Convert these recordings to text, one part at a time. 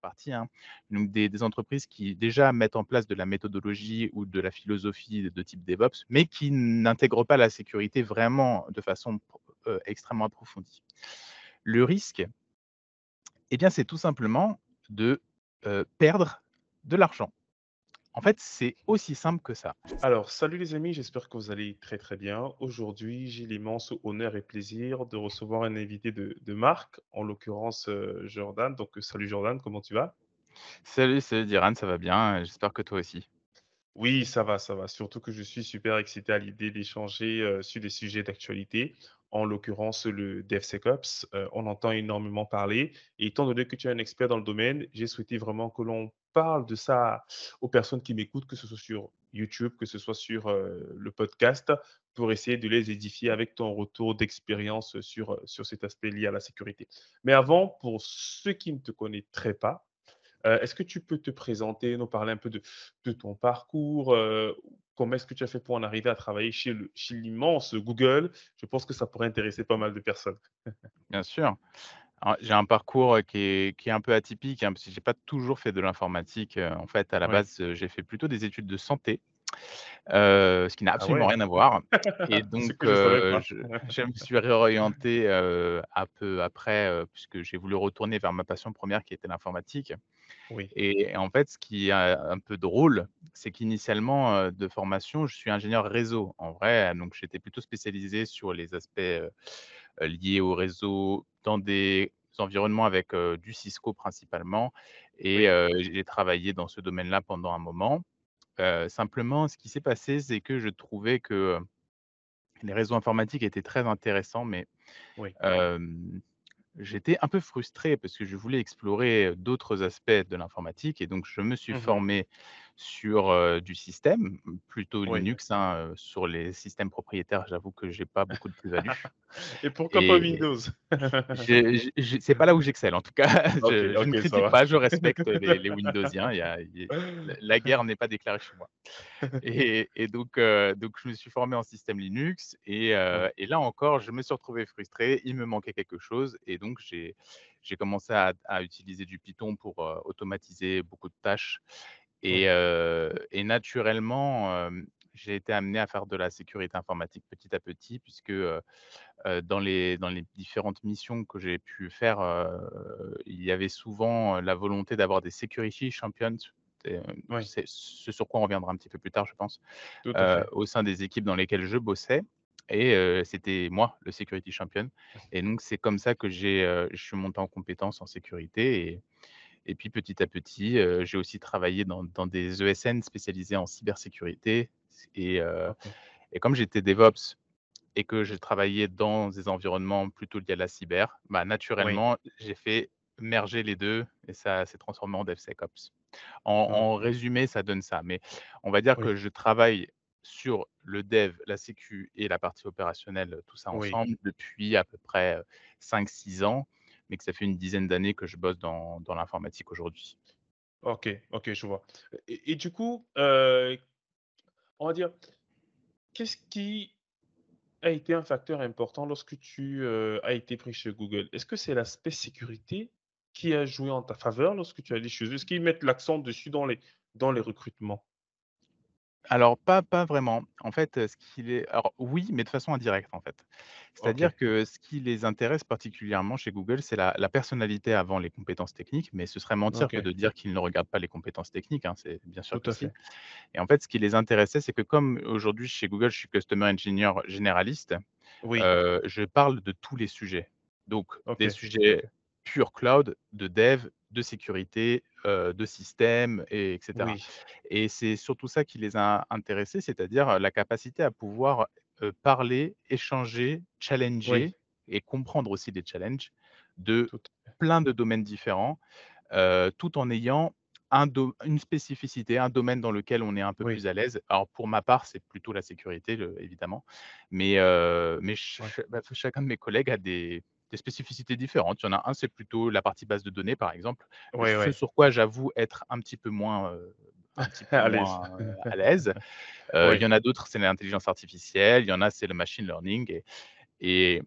partie, hein. donc des, entreprises qui déjà mettent en place de la méthodologie ou de la philosophie de type DevOps, mais qui n'intègrent pas la sécurité vraiment de façon euh, extrêmement approfondie. Le risque, eh bien, c'est tout simplement de euh, perdre de l'argent. En fait, c'est aussi simple que ça. Alors, salut les amis, j'espère que vous allez très très bien. Aujourd'hui, j'ai l'immense honneur et plaisir de recevoir un invité de, de marque, en l'occurrence euh, Jordan. Donc, euh, salut Jordan, comment tu vas? Salut, salut Diran, ça va bien. J'espère que toi aussi. Oui, ça va, ça va. Surtout que je suis super excité à l'idée d'échanger euh, sur des sujets d'actualité, en l'occurrence le DevSecOps. Euh, on entend énormément parler. Et étant donné que tu es un expert dans le domaine, j'ai souhaité vraiment que l'on parle de ça aux personnes qui m'écoutent, que ce soit sur YouTube, que ce soit sur le podcast, pour essayer de les édifier avec ton retour d'expérience sur, sur cet aspect lié à la sécurité. Mais avant, pour ceux qui ne te connaîtraient pas, est-ce que tu peux te présenter, nous parler un peu de, de ton parcours Comment est-ce que tu as fait pour en arriver à travailler chez, le, chez l'immense Google? Je pense que ça pourrait intéresser pas mal de personnes. Bien sûr. J'ai un parcours qui est, qui est un peu atypique, hein, parce que je n'ai pas toujours fait de l'informatique. En fait, à la base, j'ai fait plutôt des études de santé. Ce qui n'a Ah absolument ouais, rien à voir et donc je me suis réorienté, un peu après, puisque j'ai voulu retourner vers ma passion première qui était l'informatique Oui, et en fait, ce qui est un peu drôle, c'est qu'initialement, de formation, je suis ingénieur réseau en vrai, donc j'étais plutôt spécialisé sur les aspects, liés au réseau dans des environnements avec, du Cisco principalement et j'ai travaillé dans ce domaine-là pendant un moment. Simplement, ce qui s'est passé, c'est que je trouvais que, les réseaux informatiques étaient très intéressants, mais, oui. j'étais un peu frustré parce que je voulais explorer, d'autres aspects de l'informatique et donc je me suis Mhm. formé sur, du système, plutôt Oui. Linux, hein, sur les systèmes propriétaires, j'avoue que j'ai pas beaucoup de plus-value Et pourquoi pas Windows? je je je c'est pas là où j'excelle en tout cas. Je je ne ok, ça critique pas, je respecte les les Windowsiens, il y a il y a la guerre n'est pas déclarée chez moi. Et et donc donc je me suis formé en système Linux et heu et là encore, je me suis retrouvé frustré. Il me manquait quelque chose et donc j'ai j'ai commencé à à utiliser du Python pour, automatiser beaucoup de tâches et naturellement, j'ai été amené à faire de la sécurité informatique petit à petit puisque, dans les dans les différentes missions que j'ai pu faire, il y avait souvent, la volonté d'avoir des security champions. C'est, heu, oui, c'est ce sur quoi on reviendra un petit peu plus tard, je pense, au sein des équipes dans lesquelles je bossais et c'était moi le security champion. Et donc c'est comme ça que j'ai, je suis monté en compétences en sécurité et et puis petit à petit, j'ai aussi travaillé dans dans des ESN spécialisés en cybersécurité et comme j'étais DevOps et que je travaillais dans des environnements plutôt liés à la cyber, bah, Oui. naturellement, j'ai fait merger les 2 et ça s'est transformé en DevSecOps. En en Ok. résumé, ça donne ça, mais on va dire que je travaille sur le dev, la sécu et la partie opérationnelle, tout ça oui. ensemble depuis à peu près, heu, 5-6 ans, mais que ça fait une dizaine d'années que je bosse dans dans l'informatique aujourd'hui. Ok, ok, je vois. Et, du coup, euh, on va dire, qu'est-ce qui a été un facteur important lorsque tu euh, as été pris chez Google? Est-ce que c'est l'aspect sécurité qui a joué en ta faveur lorsque tu es allé chez eux? Est-ce qu'ils mettent l'accent dessus dans les, dans les recrutements? Alors pas pas vraiment. En fait, heu, ce qui les alors oui, mais de façon indirecte, en fait. Ok, C'est-à-dire que ce qui les intéresse particulièrement chez Google, c'est la la personnalité avant les compétences techniques, mais ce serait mentir ok, que de dire qu'ils ne regardent pas les compétences techniques, hein, c'est bien sûr tout que à si. fait. Et en fait, ce qui les intéressait, c'est que comme aujourd'hui chez Google, je suis customer engineer généraliste, Oui, heu, je parle de tous les sujets. Donc ok, des sujets pure cloud, de dev, de sécurité, de système et et oui, et c'est surtout ça qui les a intéressés, c'est-à-dire, la capacité à pouvoir, parler, échanger, oui, challenger et comprendre aussi des challenges de tout, plein de domaines différents, tout en ayant un une spécificité, un domaine dans lequel on est un peu plus à l'aise. Alors pour ma part, c'est plutôt la sécurité, le évidemment, mais mais ch oui, ch bah, chacun de mes collègues a des des spécificités différentes. Il y en a un, c'est plutôt la partie base de données, par exemple, ce sur quoi j'avoue être un petit peu moins, heu, un petit peu à l'aise. l'aise. Heu, il y en a d'autres, c'est l'intelligence artificielle, il y en a, c'est le machine learning et et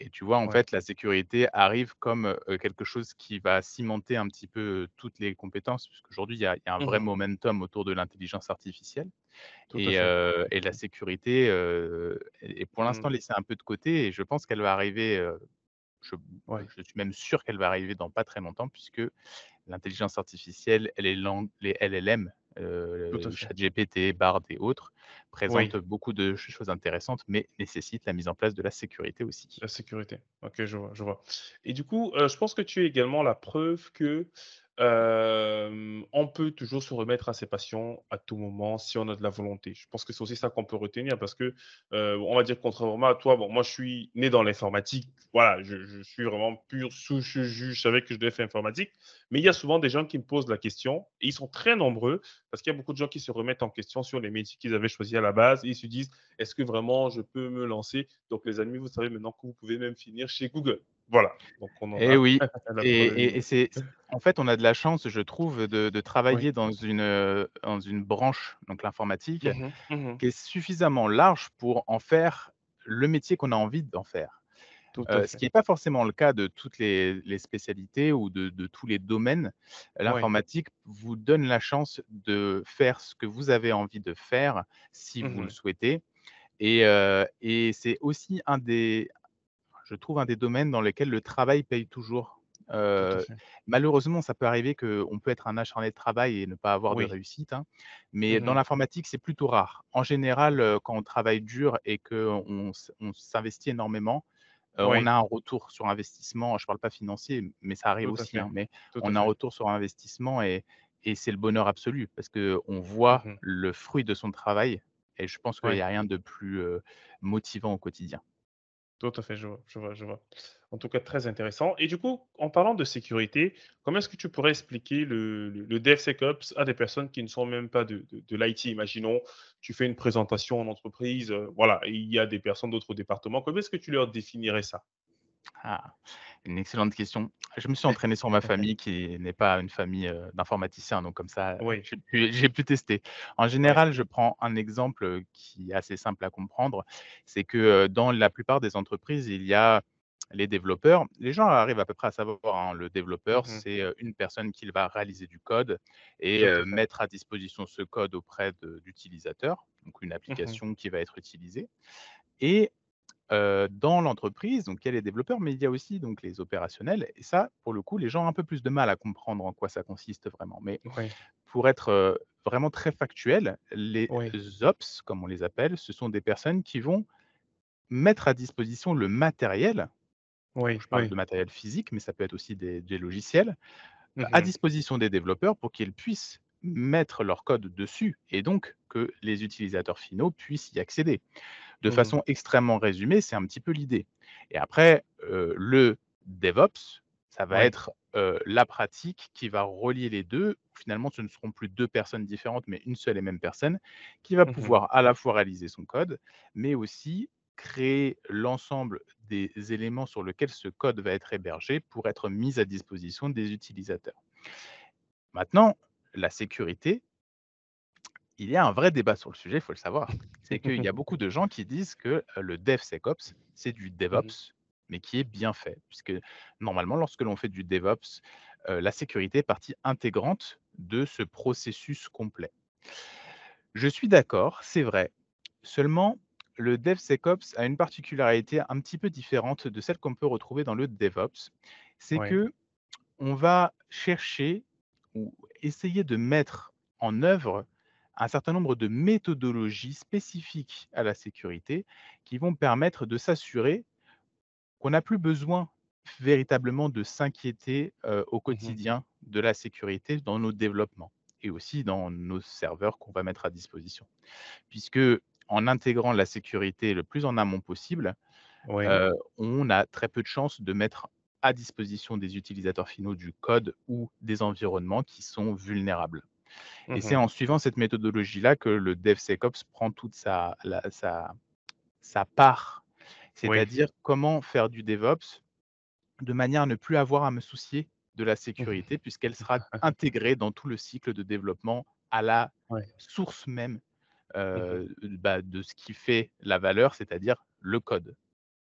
Et tu vois, en Ouais. fait, la sécurité arrive comme, quelque chose qui va cimenter un petit peu, toutes les compétences, puisqu'aujourd'hui, il y a il y a un vrai Mmh momentum autour de l'intelligence artificielle et la sécurité, est pour Mmh. l'instant laissée un peu de côté et je pense qu'elle va arriver, je Ouais, je suis même sûr qu'elle va arriver dans pas très longtemps puisque l'intelligence artificielle, elle est les LLM, fait. ChatGPT, Bard et autres, présentent Oui. beaucoup de choses intéressantes, mais nécessitent la mise en place de la sécurité aussi. La sécurité. OK, je vois, je vois. Et du coup, heu, je pense que tu es également la preuve que, hem, on peut toujours se remettre à ses passions à tout moment si on a de la volonté. Je pense que c'est aussi ça qu'on peut retenir parce que, on va dire contrairement à toi, bon, moi je suis né dans l'informatique, voilà, je je suis vraiment pur souche jus, je savais que je devais faire informatique. Mais il y a souvent des gens qui me posent la question et ils sont très nombreux parce qu'il y a beaucoup de gens qui se remettent en question sur les métiers qu'ils avaient choisis à la base et ils se disent: «Est-ce que vraiment je peux me lancer?» Donc, les amis, vous savez maintenant que vous pouvez même finir chez Google. Voilà, donc on en Et a oui et et et c'est en fait, on a de la chance, je trouve, de de Oui. travailler dans une, heu, dans une branche, donc l'informatique, Mmh mh. Mmh qui est suffisamment large pour en faire le métier qu'on a envie d'en faire. Heu, ce qui est pas forcément le cas de toutes les les spécialités ou de de tous les domaines. L'informatique vous donne la chance de faire ce que vous avez envie de faire, si vous le Mmh souhaitez et heu et c'est aussi un des je trouve un des domaines dans lesquels le travail paye toujours. Fait. malheureusement, ça peut arriver qu'on peut être un acharné de travail et ne pas avoir de réussite, hein, mais dans Mmh l'informatique, c'est plutôt rare. En général, quand on travaille dur et qu'on on s'investit énormément, heu, on a un retour sur investissement. Je ne parle pas financier, mais ça arrive aussi, hein, mais Tout on a un retour sur investissement et et c'est le bonheur absolu parce qu'on voit Mmh le fruit de son travail et je pense qu'il Oui. y a rien de plus, motivant au quotidien. Tout à fait, je vois, je vois, je vois. En tout cas, très intéressant. Et du coup, en parlant de sécurité, comment est-ce que tu pourrais expliquer le, DevSecOps à des personnes qui ne sont même pas de l'IT Imaginons, tu fais une présentation en entreprise, euh, voilà, et il y a des personnes d'autres départements. Comment est-ce que tu leur définirais ça? Ah, une excellente question. Je me suis entraîné sur ma famille qui n'est pas une famille, d'informaticiens, donc comme ça, Oui, j'ai pu j'ai pu tester. En général, je prends un exemple, qui est assez simple à comprendre. C'est que, dans la plupart des entreprises, il y a les développeurs. Les gens arrivent à peu près à savoir, hein, le développeur, Mhm. c'est, une personne qui va réaliser du code et mettre à disposition ce code auprès de d'utilisateurs, donc une Mhm. application qui va être utilisée et dans l'entreprise, donc il y a les développeurs, mais il y a aussi donc les opérationnels et ça, pour le coup, les gens ont un peu plus de mal à comprendre en quoi ça consiste vraiment. Mais pour être, vraiment très factuel, les ops, comme on les appelle, ce sont des personnes qui vont mettre à disposition le matériel, oui, je parle oui. de matériel physique, mais ça peut être aussi des des logiciels, à Mhm. disposition des développeurs pour qu'ils puissent mettre leur code dessus et donc que les utilisateurs finaux puissent y accéder. De Mhm. façon extrêmement résumée, c'est un petit peu l'idée. Et après, heu, le DevOps, ça va être, heu, la pratique qui va relier les 2. Finalement, ce ne seront plus 2 personnes différentes, mais une seule et même personne qui va Mhm. pouvoir à la fois réaliser son code, mais aussi créer l'ensemble des éléments sur lesquels ce code va être hébergé pour être mis à disposition des utilisateurs. Maintenant, la sécurité, il y a un vrai débat sur le sujet, il faut le savoir. C'est qu'il y a beaucoup de gens qui disent que, le DevSecOps, c'est du Mhm. DevOps, mais qui est bien fait. Puisque normalement, lorsque l'on fait du DevOps, la sécurité est partie intégrante de ce processus complet. Je suis d'accord, c'est vrai. Seulement, le DevSecOps a une particularité un petit peu différente de celle qu'on peut retrouver dans le DevOps. C'est Oui. que on va chercher ou essayer de mettre en œuvre un certain nombre de méthodologies spécifiques à la sécurité qui vont permettre de s'assurer qu'on n'a plus besoin véritablement de s'inquiéter, au Mhm. quotidien de la sécurité dans nos développements et aussi dans nos serveurs qu'on va mettre à disposition. Puisque en intégrant la sécurité le plus en amont possible, on a très peu de chances de mettre à disposition des utilisateurs finaux du code ou des environnements qui sont vulnérables et c'est Mhm. en suivant cette méthodologie-là que le DevSecOps prend toute sa la sa sa part. Oui. C'est-à-dire comment faire du DevOps de manière à ne plus avoir à me soucier de la Mhm. sécurité puisqu'elle sera intégrée dans tout le cycle de développement à la source même, Mmh heu, bah, de ce qui fait la valeur, c'est-à-dire le code.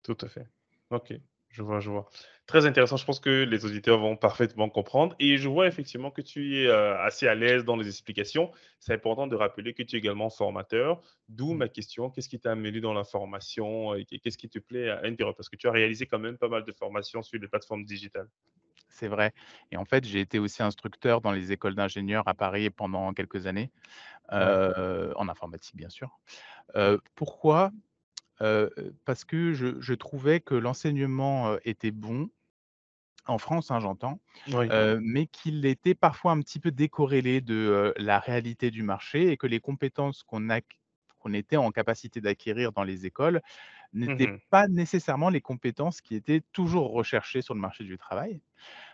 Tout à fait. OK, je vois, je vois. Très intéressant, je pense que les auditeurs vont parfaitement comprendre et je vois effectivement que tu es, heu, assez à l'aise dans les explications. C'est important de rappeler que tu es également formateur, d'où Mmh. ma question, qu'est-ce qui t'a amené dans la formation et qu'est qu'est-ce qui te plaît à Endeavour? Parce que tu as réalisé quand même pas mal de formations sur les plateformes digitales. C'est vrai et en fait, j'ai été aussi instructeur dans les écoles d'ingénieurs à Paris pendant quelques années, Ouais, heu, en informatique bien sûr. Heu, pourquoi? Parce que je je trouvais que l'enseignement, était bon, en France, hein, j'entends, Oui. mais qu'il était parfois un petit peu décorrélé de, la réalité du marché et que les compétences qu'on était en capacité d'acquérir dans les écoles n'étaient Mmh pas nécessairement les compétences qui étaient toujours recherchées sur le marché du travail.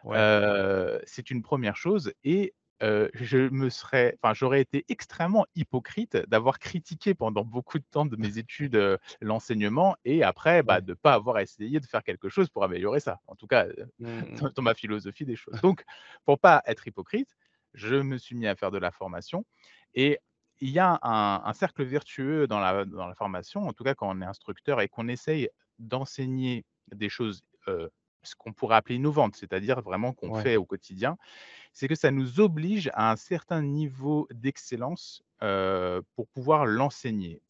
Ouais, c'est une première chose et heu, je me serais enfin, j'aurais été extrêmement hypocrite d'avoir critiqué pendant beaucoup de temps de mes études, heu, l'enseignement et après, bah, de ne pas avoir essayé de faire quelque chose pour améliorer ça. En tout cas, heu, Mmh mh. dans dans ma philosophie des choses. Donc pour pas être hypocrite, je me suis mis à faire de la formation et il y a un un cercle vertueux dans la dans la formation, en tout cas quand on est instructeur et qu'on essaye d'enseigner des choses, ce qu'on pourrait appeler innovantes, c'est-à-dire vraiment qu'on Ouais, fait au quotidien, c'est que ça nous oblige à un certain niveau d'excellence, pour pouvoir l'enseigner.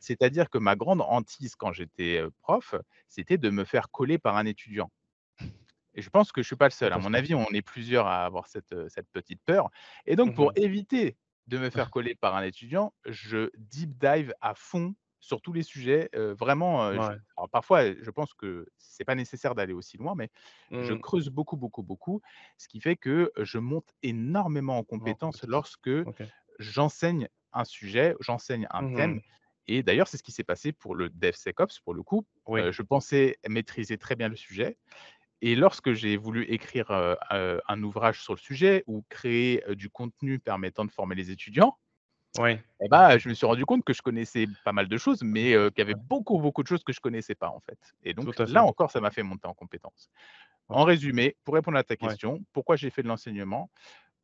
C'est-à-dire que ma grande hantise quand j'étais, prof, c'était de me faire coller par un étudiant. Et je pense que je suis pas le seul. À mon avis, on est plusieurs à avoir cette, petite peur. Et donc pour Mmh éviter de me faire coller par un étudiant, je deep dive à fond sur tous les sujets, vraiment, je alors parfois, je pense que c'est pas nécessaire d'aller aussi loin, mais je Mmh. creuse beaucoup, beaucoup, beaucoup, ce qui fait que je monte énormément en En compétences compétence. lorsque j'enseigne un sujet, j'enseigne un thème Mmh et d'ailleurs, c'est ce qui s'est passé pour le DevSecOps, pour le coup. Oui, je pensais maîtriser très bien le sujet et lorsque j'ai voulu écrire, un ouvrage sur le sujet ou créer, du contenu permettant de former les étudiants et bah, je me suis rendu compte que je connaissais pas mal de choses, mais qu'il y avait beaucoup, beaucoup de choses que je connaissais pas, en fait. Et donc là fait. encore, ça m'a fait monter en compétences. En résumé, pour répondre à ta Ouais, question, pourquoi j'ai fait de l'enseignement?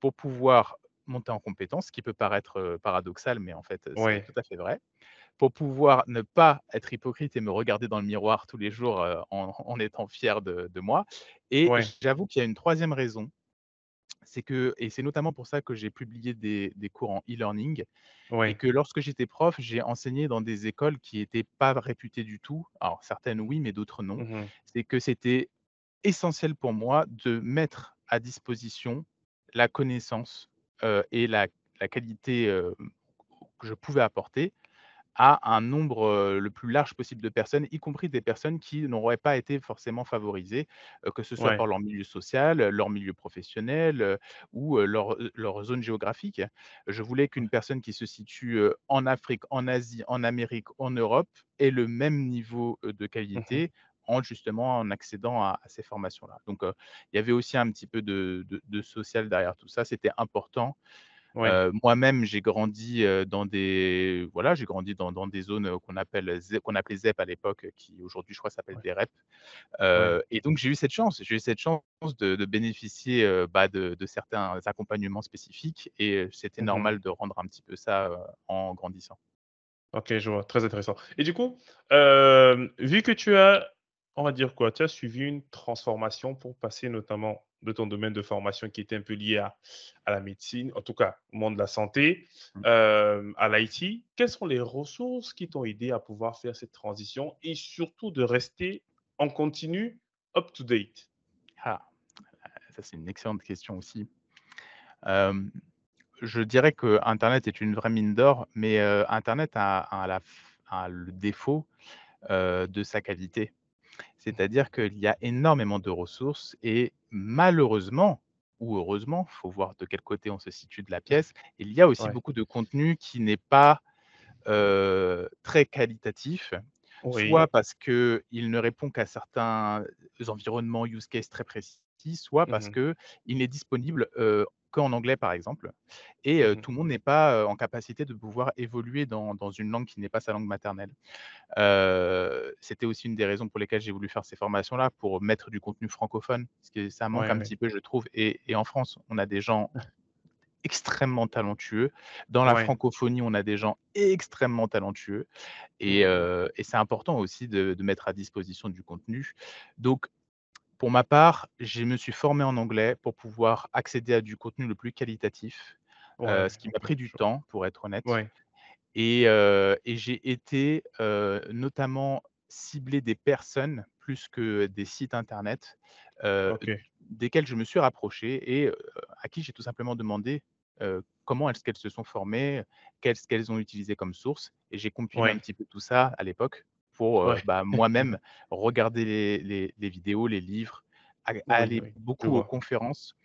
Pour pouvoir monter en compétences, ce qui peut paraître, paradoxal, mais en fait, c'est ouais, tout à fait vrai. Pour pouvoir ne pas être hypocrite et me regarder dans le miroir tous les jours, en en étant fier de de moi. Et j'avoue qu'il y a une troisième raison, c'est que et c'est notamment pour ça que j'ai publié des des cours en e-learning et ouais. que lorsque j'étais prof, j'ai enseigné dans des écoles qui étaient pas réputées du tout. Alors certaines oui, mais d'autres non. Mmh C'est que c'était essentiel pour moi de mettre à disposition la connaissance, et la la qualité, que je pouvais apporter à un nombre, le plus large possible de personnes, y compris des personnes qui n'auraient pas été forcément favorisées, que ce soit Ouais, par leur milieu social, leur milieu professionnel, ou, leur, zone géographique. Je voulais qu'une personne qui se situe, en Afrique, en Asie, en Amérique, en Europe ait le même niveau, de Mmh qualité en justement en accédant à à ces formations-là. Donc, il y avait aussi un petit peu de de de social derrière tout ça, c'était important Ouais, Heu, moi-même, j'ai grandi, heu, dans des voilà, j'ai grandi dans dans des zones, heu, qu'on appelle qu'on appelait ZEP à l'époque, qui aujourd'hui, je crois, s'appelle ouais, des REP. ouais. Heu et donc j'ai eu cette chance j'ai eu cette chance de de bénéficier, bah, de de certains accompagnements spécifiques et c'était Mmh normal de rendre un petit peu ça, en grandissant. OK, je vois, très intéressant. Et du coup, vu que tu as, on va dire quoi, tu as suivi une transformation pour passer notamment de ton domaine de formation qui était un peu lié à à la médecine, en tout cas au monde de la santé, Mmh. hem, à l'IT. Quelles sont les ressources qui t'ont aidé à pouvoir faire cette transition et surtout de rester en continu up to date? Ah, ça, c'est une excellente question aussi. Je dirais que Internet est une vraie mine d'or, mais heu, internet a a la a le défaut, de sa qualité. C'est-à-dire qu'il y a énormément de ressources et malheureusement ou heureusement, faut voir de quel côté on se situe de la pièce, il y a aussi Ouais. beaucoup de contenu qui n'est pas, très qualitatif, soit parce qu'il ne répond qu'à certains environnements use case très précis, soit parce Mmh qu'il n'est disponible, heu, qu'en anglais, par exemple et Mmh tout le monde n'est pas, en capacité de pouvoir évoluer dans dans une langue qui n'est pas sa langue maternelle. C'était aussi une des raisons pour lesquelles j'ai voulu faire ces formations-là, pour mettre du contenu francophone, parce que ça manque Ouais, un ouais. petit peu, je trouve et et en France, on a des gens extrêmement talentueux. Dans la Ouais. francophonie, on a des gens extrêmement talentueux et Mmh et c'est important aussi de de mettre à disposition du contenu. Donc pour ma part, je me suis formé en anglais pour pouvoir accéder à du contenu le plus qualitatif, ce qui m'a pris du temps, pour être honnête. Ouais. et j'ai été, notamment cibler des personnes plus que des sites internet, heu, OK. desquels je me suis rapproché et à qui j'ai tout simplement demandé, comment est-ce qu'elles se sont formées, qu'est-ce qu'elles ont utilisé comme source. Et j'ai compilé un petit peu tout ça à l'époque pour, Ouais. bah, moi-même regarder les les les vidéos, les livres, Oui, aller oui, beaucoup aux conférences.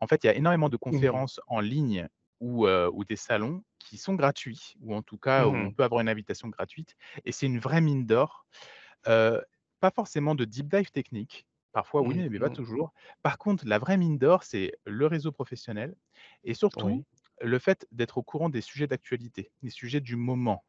En fait, il y a énormément de Mmh mh. conférences en ligne ou ou des salons qui sont gratuits ou en tout cas Mmh où on mh. peut avoir une invitation gratuite et c'est une vraie mine d'or. Pas forcément de deep dive technique, parfois oui, Mmh mais pas toujours. Par contre, la vraie mine d'or, c'est le réseau professionnel et surtout Oui. le fait d'être au courant des sujets d'actualité, des sujets du moment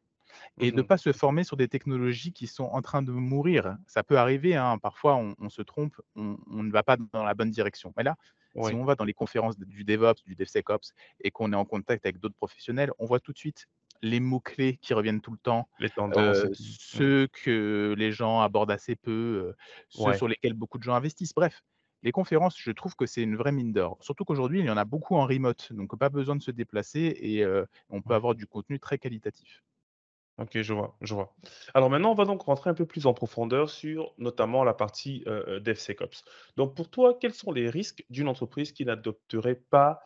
Mmh et de mh. pas se former sur des technologies qui sont en train de mourir. Ça peut arriver, hein, parfois on on se trompe, on on ne va pas dans la bonne direction. Mais là, si on va dans les conférences du DevOps, du DevSecOps et qu'on est en contact avec d'autres professionnels, on voit tout de suite les mots clés qui reviennent tout le temps, Les tendances tout. Mmh. ceux que les gens abordent assez peu, heu, ceux Ouais. sur lesquels beaucoup de gens investissent. Bref, les conférences, je trouve que c'est une vraie mine d'or. Surtout qu'aujourd'hui, il y en a beaucoup en remote, donc pas besoin de se déplacer et heu, on peut avoir Mmh du contenu très qualitatif. OK, je vois, je vois. Alors maintenant, on va donc rentrer un peu plus en profondeur sur notamment la partie, heu heu, DevSecOps. Donc pour toi, quels sont les risques d'une entreprise qui n'adopterait pas,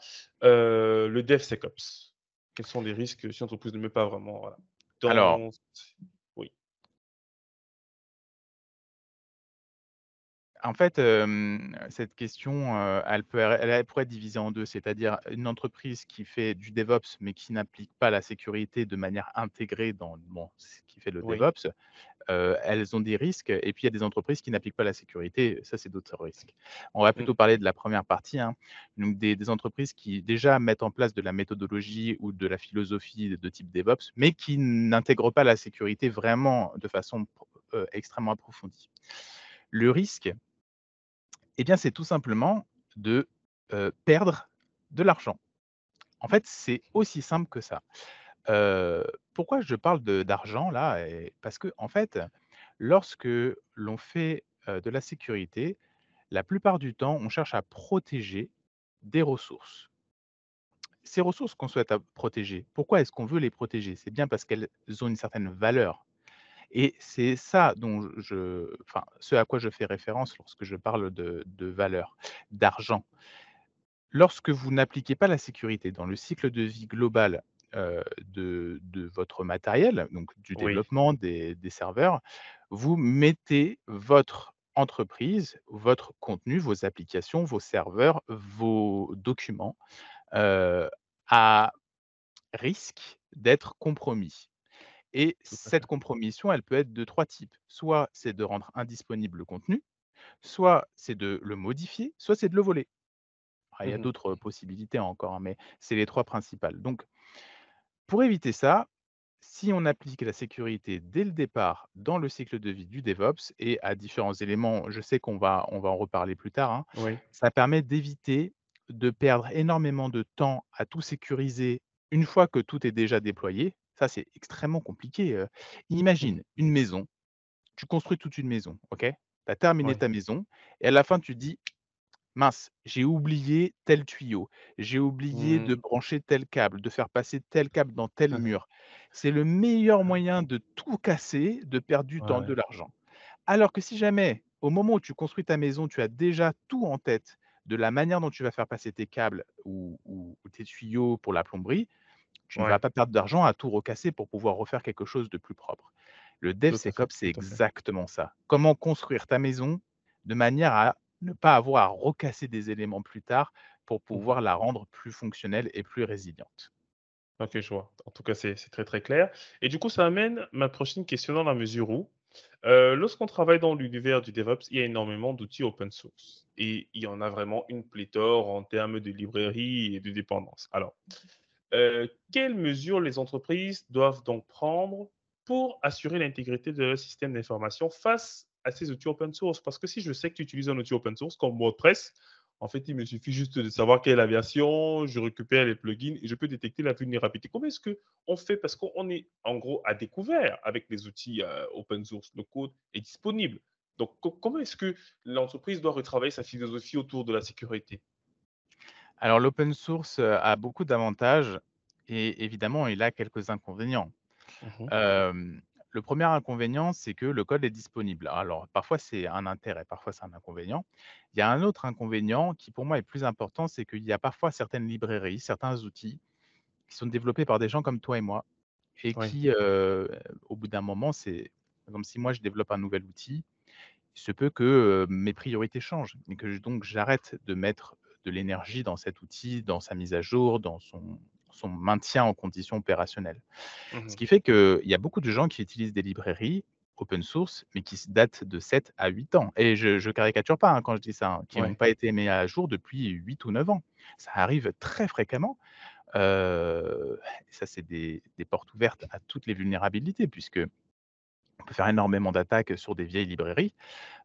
heu, le DevSecOps? Quels sont les risques si l'entreprise ne met pas vraiment, voilà, Alors dans oui. En fait, cette question, elle peut elle elle pourrait être divisée en 2, c'est-à-dire une entreprise qui fait du DevOps, mais qui n'applique pas la sécurité de manière intégrée dans bon, ce qui fait le Oui. DevOps, elles ont des risques et puis il y a des entreprises qui n'appliquent pas la sécurité, ça c'est d'autres risques. On va Mmh. plutôt parler de la première partie, hein, donc des des entreprises qui déjà mettent en place de la méthodologie ou de la philosophie de type DevOps, mais qui n'intègrent pas la sécurité vraiment de façon extrêmement approfondie. Le risque eh bien, c'est tout simplement de, perdre de l'argent. En fait, c'est aussi simple que ça. Pourquoi je parle d'argent là? Parce qu'en fait, lorsque l'on fait, de la sécurité, la plupart du temps, on cherche à protéger des ressources. Ces ressources qu'on souhaite protéger, pourquoi est-ce qu'on veut les protéger? C'est bien parce qu'elles ont une certaine valeur et c'est ça dont je enfin, ce à quoi je fais référence lorsque je parle de de valeur, d'argent. Lorsque vous n'appliquez pas la sécurité dans le cycle de vie global, de de votre matériel, donc du Oui, développement des des serveurs, vous mettez votre entreprise, votre contenu, vos applications, vos serveurs, vos documents, à risque d'être compromis et cette compromission, elle peut être de 3 types. Soit c'est de rendre indisponible le contenu, soit c'est de le modifier, soit c'est de le voler. Il y Mmh a mh. d'autres possibilités encore, hein, mais c'est les 3 principales. Donc pour éviter ça, si on applique la sécurité dès le départ dans le cycle de vie du DevOps et à différents éléments, je sais qu'on va on va en reparler plus tard, hein, Oui, ça permet d'éviter de perdre énormément de temps à tout sécuriser une fois que tout est déjà déployé. Ça, c'est extrêmement compliqué. Mmh. Imagine une maison, tu construis toute une maison, OK? Tu as terminé ta maison et à la fin tu te dis: Mince, j'ai oublié tel tuyau, j'ai oublié de Mmh. brancher tel câble, de faire passer tel câble dans tel mur. C'est le meilleur moyen de tout casser, de perdre du temps, de l'argent. Alors que si jamais, au moment où tu construis ta maison, tu as déjà tout en tête de la manière dont tu vas faire passer tes câbles ou ou ou tes tuyaux pour la plomberie, tu ne vas pas perdre d'argent à tout recasser pour pouvoir refaire quelque chose de plus propre. Le DevSecOps, c'est exactement ça. Comment construire ta maison de manière à ne pas avoir à recasser des éléments plus tard pour Mmh pouvoir la rendre plus fonctionnelle et plus résiliente? OK, je vois. En tout cas, c'est très, très clair et du coup, ça amène ma prochaine question dans la mesure où, lorsqu'on travaille dans l'univers du DevOps, il y a énormément d'outils open source et il y en a vraiment une pléthore en termes de librairies et de dépendances. Alors, heu, quelles mesures les entreprises doivent donc prendre pour assurer l'intégrité de leur système d'information face à ces outils open source? Parce que si je sais que tu utilises un outil open source comme WordPress, En fait, il me suffit juste de savoir quelle est la version, je récupère les plugins et je peux détecter la vulnérabilité. Comment est-ce qu'on fait? Parce qu'on est en gros à découvert avec les outils euh, open source. Le code est disponible. Donc, co- comment est-ce que l'entreprise doit retravailler sa philosophie autour de la sécurité? Alors l'open source, a beaucoup d'avantages et évidemment, il a quelques inconvénients. Hem, le premier inconvénient, c'est que le code est disponible. Alors parfois c'est un intérêt, parfois c'est un inconvénient. Il y a un autre inconvénient qui pour moi est plus important, c'est qu'il y a parfois certaines librairies, certains outils qui sont développés par des gens comme toi et moi et Oui. qui, au bout d'un moment, c'est comme si moi je développe un nouvel outil, il se peut que, mes priorités changent et que donc j'arrête de mettre de l'énergie dans cet outil, dans sa mise à jour, dans son son maintien en condition opérationnelle. Ce Mhm. qui fait qu'il y a beaucoup de gens qui utilisent des librairies open source, mais qui datent de 7 à 8 ans et je je caricature pas, hein, quand je dis ça, hein, qui n'ont pas été mis à jour depuis 8 ou 9 ans. Ça arrive très fréquemment, heu, ça c'est des des portes ouvertes à toutes les vulnérabilités puisque on peut faire énormément d'attaques sur des vieilles librairies.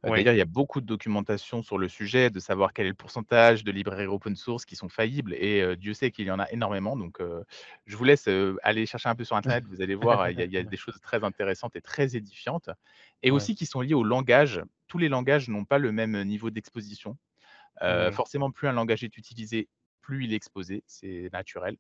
Oui. d'ailleurs, il y a beaucoup de documentation sur le sujet, de savoir quel est le pourcentage de librairies open source qui sont faillibles et Dieu sait qu'il y en a énormément donc je vous laisse, aller chercher un peu sur internet, vous allez voir, il y a il y a des choses très intéressantes et très édifiantes et Ouais. aussi qui sont liées au langage. Tous les langages n'ont pas le même niveau d'exposition. Forcément, plus un langage est utilisé, plus il est exposé, c'est naturel.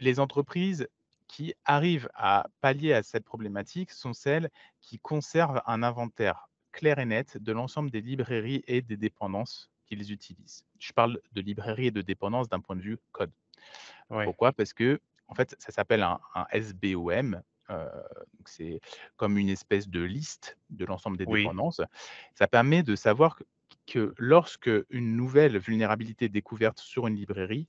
Les entreprises qui arrivent à pallier à cette problématique sont celles qui conservent un inventaire clair et net de l'ensemble des librairies et des dépendances qu'ils utilisent. Je parle de librairies et de dépendances d'un point de vue code. Ouais. Pourquoi? Parce que en fait, ça s'appelle un un SBOM, donc c'est comme une espèce de liste de l'ensemble des Oui. dépendances. Ça permet de savoir que que lorsque une nouvelle vulnérabilité est découverte sur une librairie,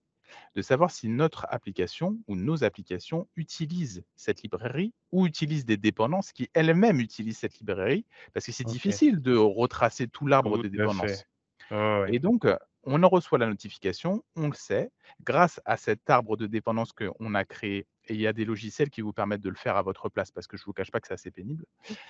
de savoir si notre application ou nos applications utilisent cette librairie ou utilisent des dépendances qui elles-mêmes utilisent cette librairie, parce que c'est difficile de retracer tout l'arbre des dépendances. Et donc, heu, on en reçoit la notification, on le sait, grâce à cet arbre de dépendance qu'on a créé et il y a des logiciels qui vous permettent de le faire à votre place parce que je ne vous cache pas que c'est assez pénible,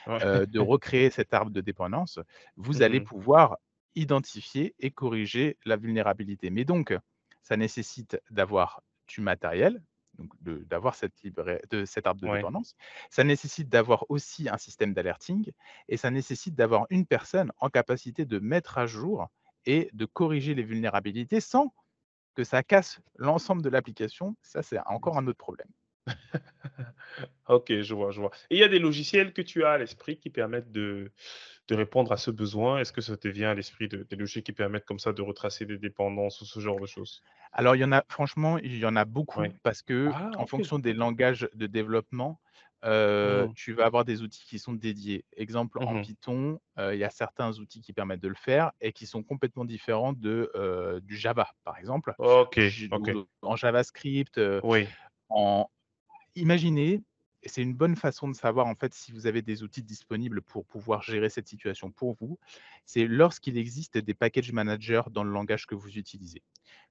Ouais. heu, de recréer cet arbre de dépendance, vous allez Mhm. pouvoir identifier et corriger la vulnérabilité. Mais donc, ça nécessite d'avoir du matériel, donc d'avoir cette libra de cet arbre de Ouais. dépendance. Ça nécessite d'avoir aussi un système d'alerting et ça nécessite d'avoir une personne en capacité de mettre à jour et de corriger les vulnérabilités sans que ça casse l'ensemble de l'application. Ça, c'est encore un autre problème. OK, je vois, je vois. Et il y a des logiciels que tu as à l'esprit qui permettent de de répondre à ce besoin? Est-ce que ça te vient à l'esprit de des logiciels qui permettent comme ça de retracer des dépendances ou ce genre de choses? Alors, il y en a franchement, il y en a beaucoup Ouais. parce que Ah en fonction des langages de développement, heu, Mmh. tu vas avoir des outils qui sont dédiés. Exemple, en Mmh Python, heu, il y a certains outils qui permettent de le faire et qui sont complètement différents de, heu, du Java, par exemple. OK, en JavaScript, Oui. en Imaginez, et c'est une bonne façon de savoir en fait si vous avez des outils disponibles pour pouvoir gérer cette situation pour vous, c'est lorsqu'il existe des package managers dans le langage que vous utilisez.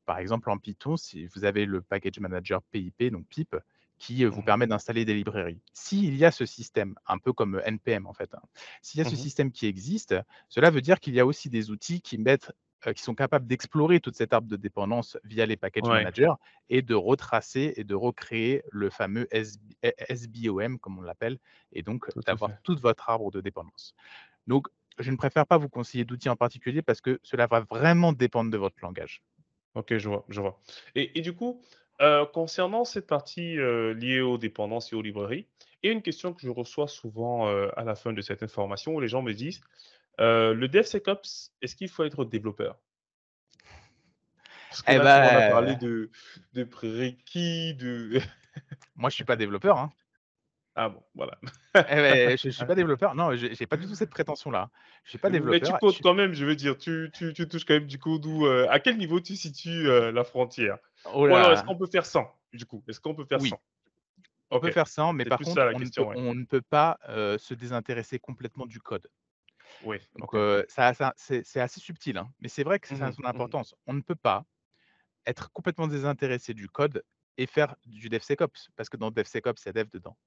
Par exemple, en Python, si vous avez le package manager PIP, donc PIP, qui euh, vous Mmh permet d'installer des librairies. S'il y a ce système, un peu comme NPM en fait, hein, s'il y a ce Mmh système qui existe, cela veut dire qu'il y a aussi des outils qui mettent heu, qui sont capables d'explorer toute cette arbre de dépendance via les package Ouais, managers et de retracer et de recréer le fameux SB eh, SBOM comme on l'appelle et donc tout d'avoir toute votre arbre de dépendance. Donc je ne préfère pas vous conseiller d'outils en particulier parce que cela va vraiment dépendre de votre langage. OK, je vois, je vois. Et et du coup, heu, concernant cette partie, heu, liée aux dépendances et aux librairies, il y a une question que je reçois souvent, à la fin de cette information où les gens me disent, heu: «Le DevSecOps, est-ce qu'il faut être développeur?» Parce que Eh là, tu m'en as parlé ben, de de prérequis, de moi je suis pas développeur, hein. ah bon, voilà. Eh je suis pas développeur. Non, j'ai j'ai pas du tout cette prétention-là. Je suis pas Mais tu développeur. Je quand même, je veux dire, tu tu tu touches quand même du code heu, à quel niveau tu situes, la frontière? oh Ou alors est-ce qu'on peut faire sans, du coup? Est-ce qu'on peut faire Oui. sans? On peut faire ça, mais c'est par ça contre, la on ne peut question, ouais. on ne peut pas, se désintéresser complètement du code. Oui, Donc, ça ça c'est assez subtil, hein, mais c'est vrai que ça a Mmh son mh. Mmh importance. On ne peut pas être complètement désintéressé du code et faire du DevSecOps, parce que dans DevSecOps, il y a dev dedans.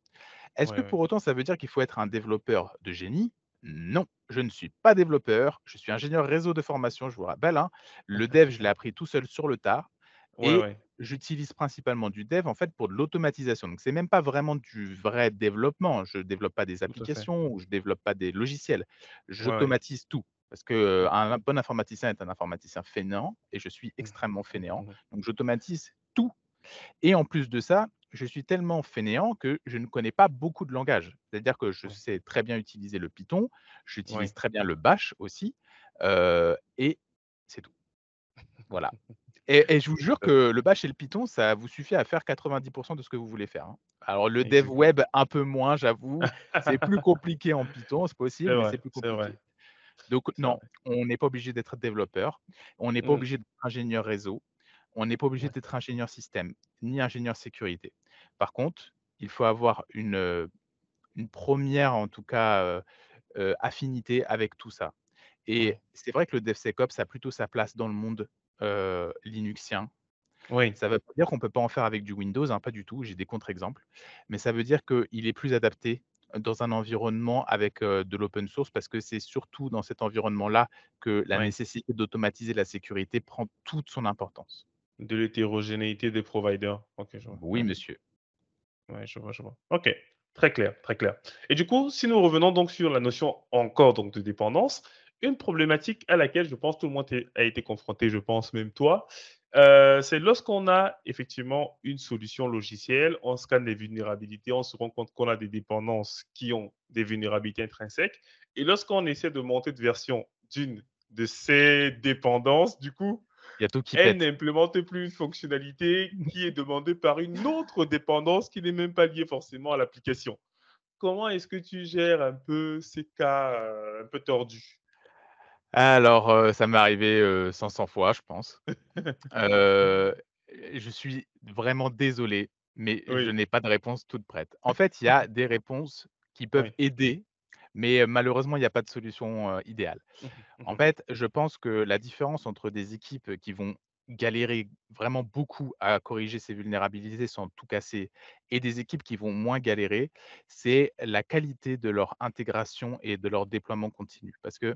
Est-ce que ouais. pour autant, ça veut dire qu'il faut être un développeur de génie? Non, je ne suis pas développeur, je suis ingénieur réseau de formation, je vous rappelle, hein. Le dev, je l'ai appris tout seul sur le tard Ouais, et. J'utilise principalement du dev, en fait, pour de l'automatisation. Donc c'est même pas vraiment du vrai développement. Je développe pas des applications ou je développe pas des logiciels. Ouais, ouais. J'automatise tout parce que, un bon informaticien est un informaticien fainéant et je suis Mmh. extrêmement fainéant. Donc j'automatise tout et en plus de ça, je suis tellement fainéant que je ne connais pas beaucoup de langages. C'est-à-dire que je Ouais. sais très bien utiliser le Python, j'utilise très bien le bash aussi, et c'est tout. Voilà et et je vous jure que le bash et le Python, ça vous suffit à faire 90% de ce que vous voulez faire, hein. Alors le dev web, un peu moins, j'avoue. C'est plus compliqué en Python, c'est possible, mais c'est vrai, plus compliqué. Donc non, on n'est pas obligé d'être développeur, on n'est pas Mmh. obligé d'être ingénieur réseau, on n'est pas obligé d'être ingénieur système, ni ingénieur sécurité. Par contre, il faut avoir une, une 1re en tout cas, heu heu, affinité avec tout ça et c'est vrai que le DevSecOps a plutôt sa place dans le monde, heu, linuxien. Oui. Ça veut pas dire qu'on peut pas en faire avec du Windows, hein, pas du tout, j'ai des contre-exemples, mais ça veut dire qu'il est plus adapté dans un environnement avec, heu, de l'open source parce que c'est surtout dans cet environnement-là que la nécessité d'automatiser la sécurité prend toute son importance. De l'hétérogénéité des providers. OK, je vois. Oui, monsieur. Ouais, je vois, je vois. OK, très clair, très clair et du coup, si nous revenons donc sur la notion encore donc de dépendance, une problématique à laquelle je pense tout le monde a été confronté, je pense même toi, heu, c'est lorsqu'on a effectivement une solution logicielle, on scanne les vulnérabilités, on se rend compte qu'on a des dépendances qui ont des vulnérabilités intrinsèques et lorsqu'on essaie de monter de version d'une de ces dépendances, du coup, Il y a tout qui elle n'implémente plus une fonctionnalité qui est demandée par une autre dépendance qui n'est même pas liée forcément à l'application. Comment est-ce que tu gères un peu ces cas, heu, un peu tordus? Alors, heu, ça m'est arrivé, heu, 500 fois, je pense. Heu, je suis vraiment désolé, mais je n'ai pas de réponse toute prête. En fait, il y a des réponses qui peuvent Oui. aider, mais heu, malheureusement, il y a pas de solution, idéale. Mmh mh. Mmh En fait, je pense que la différence entre des équipes qui vont galérer vraiment beaucoup à corriger ces vulnérabilités sans tout casser et des équipes qui vont moins galérer, c'est la qualité de leur intégration et de leur déploiement continu. Parce que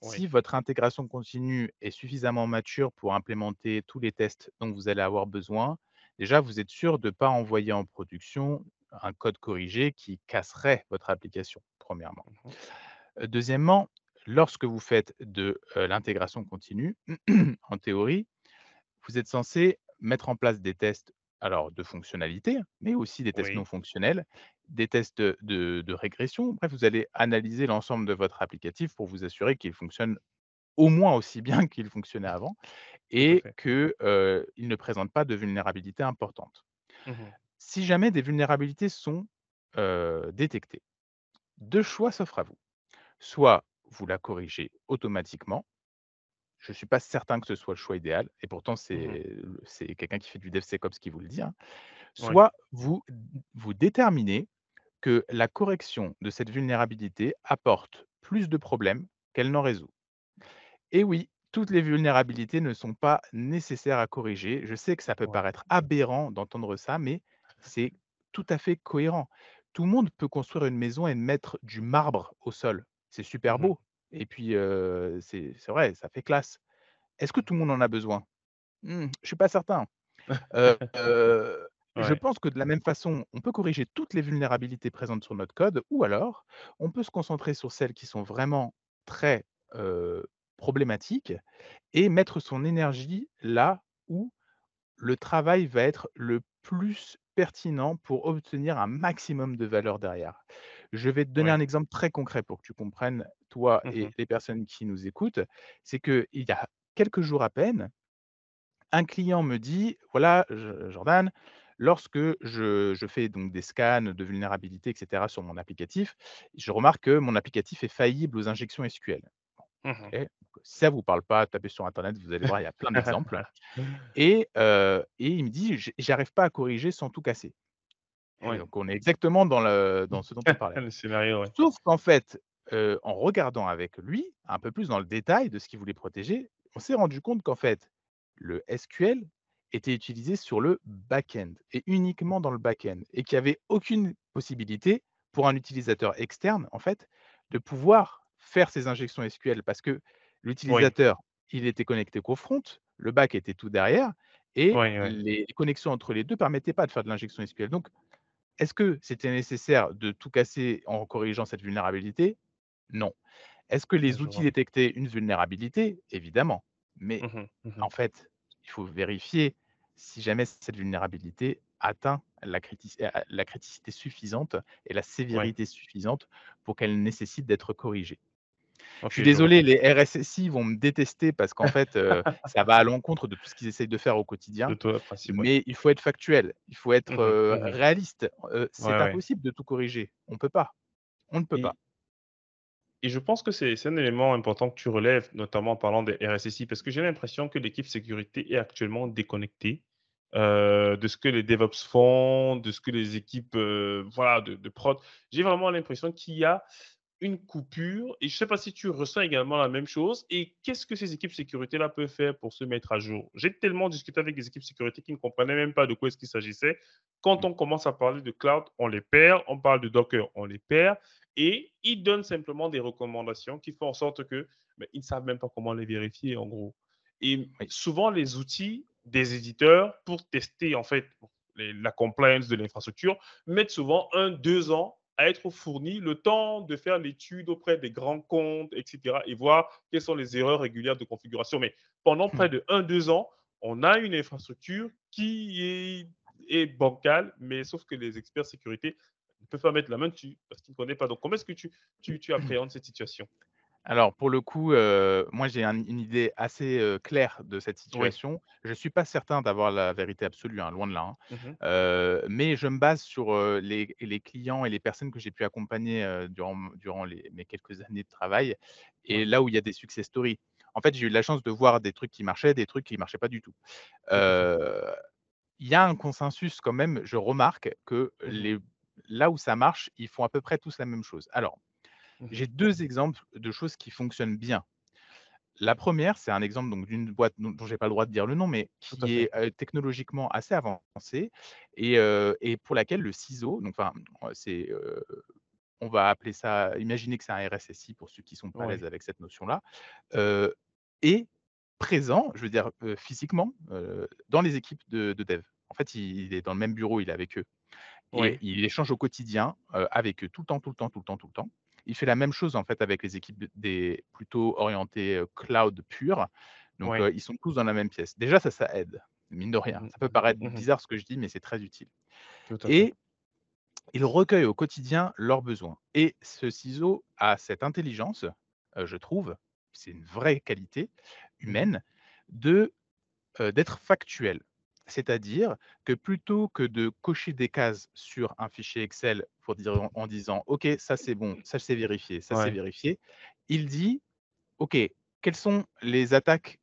si votre intégration continue est suffisamment mature pour implémenter tous les tests dont vous allez avoir besoin, déjà, vous êtes sûr de pas envoyer en production un code corrigé qui casserait votre application, 1°. Mmh mh. Heu, 2°, lorsque vous faites de, heu, l'intégration continue, en théorie, vous êtes censé mettre en place des tests, alors de fonctionnalités, mais aussi des tests non fonctionnels, des tests, de de régression. Bref, vous allez analyser l'ensemble de votre applicatif pour vous assurer qu'il fonctionne au moins aussi bien qu'il fonctionnait avant et fait. que, heu, il ne présente pas de vulnérabilité importante. Mmh mh. Si jamais des vulnérabilités sont, heu, détectées, 2 choix s'offrent à vous. Soit vous la corrigez automatiquement. Je suis pas certain que ce soit le choix idéal et pourtant Mmh mh. c'est quelqu'un qui fait du DevSecOps qui vous le dit, hein. Oui. Soit vous vous déterminez que la correction de cette vulnérabilité apporte plus de problèmes qu'elle n'en résout. Et oui, toutes les vulnérabilités ne sont pas nécessaires à corriger. Je sais que ça peut Ouais. paraître aberrant d'entendre ça, mais c'est tout à fait cohérent. Tout le monde peut construire une maison et mettre du marbre au sol. C'est super Mmh mh. beau et puis, c'est c'est vrai, ça fait classe. Est-ce que tout le monde en a besoin? Mmh, je suis pas certain. Je Ouais. pense que de la même façon, on peut corriger toutes les vulnérabilités présentes sur notre code ou alors on peut se concentrer sur celles qui sont vraiment très, problématiques et mettre son énergie là où le travail va être le plus pertinent pour obtenir un maximum de valeur derrière. Je vais te donner Ouais. un exemple très concret pour que tu comprennes, toi Mmh et les personnes qui nous écoutent. C'est qu'il y a quelques jours à peine, un client me dit: «Voilà, Jordan, lorsque je je fais donc des scans de vulnérabilité et cetera sur mon applicatif, je remarque que mon applicatif est faillible aux injections SQL». Mmh si ça vous parle pas, tapez sur internet, vous allez voir, il y a plein d'exemples et heu et il me dit: «J j'arrive pas à corriger sans tout casser» donc on est exactement dans le dans ce dont on parlait. Le scénario, ouais. Sauf qu'en fait, heu, en regardant avec lui, un peu plus dans le détail de ce qu'il voulait protéger, on s'est rendu compte qu'en fait, le SQL était utilisé sur le back-end et uniquement dans le back-end et qu'il y avait aucune possibilité pour un utilisateur externe, en fait, de pouvoir faire ces injections SQL parce que Oui, l'utilisateur, il était connecté qu'au front, le back était tout derrière et oui, oui. les connexions entre les 2 ne permettaient pas de faire de l'injection SQL. Donc, est-ce que c'était nécessaire de tout casser en corrigeant cette vulnérabilité? Non. Est-ce que les outils détectaient une vulnérabilité? Évidemment. Mais Mhm, mhm. en fait, il faut vérifier si jamais cette vulnérabilité atteint la la criticité suffisante et la Ouais, sévérité suffisante pour qu'elle nécessite d'être corrigée. Je suis je désolé, les RSSI vont me détester parce qu'en fait, heu, ça va à l'encontre de tout ce qu'ils essayent de faire au De quotidien, toi, le principe, ouais. mais il faut être factuel, il faut être, mhm. réaliste. Ouais, c'est ouais. impossible de tout corriger. On peut pas, on ne peut pas. Et Et je pense que c'est c'est un élément important que tu relèves, notamment en parlant des RSSI, parce que j'ai l'impression que l'équipe sécurité est actuellement déconnectée euh, de ce que les DevOps font, de ce que les équipes euh, voilà, de, de prod. J'ai vraiment l'impression qu'il y a une coupure et je ne sais pas si tu ressens également la même chose et qu'est-ce que ces équipes sécurité-là peuvent faire pour se mettre à jour? J'ai tellement discuté avec des équipes sécurité qui ne comprenaient même pas de quoi est-ce qu'il s'agissait. Quand Mmh. on commence à parler de cloud, on les perd, on parle de Docker, on les perd et ils donnent simplement des recommandations qui font en sorte que ils ne savent même pas comment les vérifier en gros. Et souvent les outils des éditeurs pour tester en fait les- la compliance de l'infrastructure mettent souvent un, deux ans à être fournis, le temps de faire l'étude auprès des grands comptes, etc., et voir quelles sont les erreurs régulières de configuration. Mais pendant près de un, deux ans, on a une infrastructure qui est, est bancale, mais sauf que les experts sécurité ne peuvent pas mettre la main dessus parce qu'ils ne connaissent pas. Donc, comment est-ce que tu, tu, tu appréhendes cette situation? Alors pour le coup, moi j'ai un une idée assez, claire de cette Oui. situation. Je ne suis pas certain d'avoir la vérité absolue, hein, loin de là, hein. Mhm. Heu, mais je me base sur, les les clients et les personnes que j'ai pu accompagner, durant m durant les mes quelques années de travail et Ouais, là où il y a des success stories. En fait, j'ai eu la chance de voir des trucs qui marchaient, des trucs qui marchaient pas du tout. tout à fait. Heu, il y a un consensus quand même, je remarque que Mhm. les là où ça marche, ils font à peu près tous la même chose. Alors. J'ai 2 exemples de choses qui fonctionnent bien. La première, c'est un exemple donc d'une boîte dont dont j'ai pas le droit de dire le nom, mais qui est, technologiquement assez avancée et pour laquelle le ciseau donc enfin, c'est, on va appeler ça imaginer que c'est un RSSI pour ceux qui sont pas à l'aise avec cette notion-là, est présent, je veux dire, physiquement, dans les équipes de de dev. En fait, il il est dans le même bureau, il est avec eux. Et il échange au quotidien, avec eux tout le temps, tout le temps, tout le temps, tout le temps. Il fait la même chose en fait avec les équipes de des plutôt orientées, cloud pur. Donc, ils sont tous dans la même pièce. Déjà ça, ça aide, mine de rien. Mhm. Ça peut paraître Mhm. bizarre ce que je dis, mais c'est très utile. Et ils recueillent au quotidien leurs besoins. Et ce ciseau a cette intelligence, je trouve, c'est une vraie qualité humaine, de d'être factuel. C'est-à-dire que plutôt que de cocher des cases sur un fichier Excel pour dire en en disant: «OK, ça c'est bon, ça c'est vérifié, ça c'est vérifié», il dit: «OK, quelles sont les attaques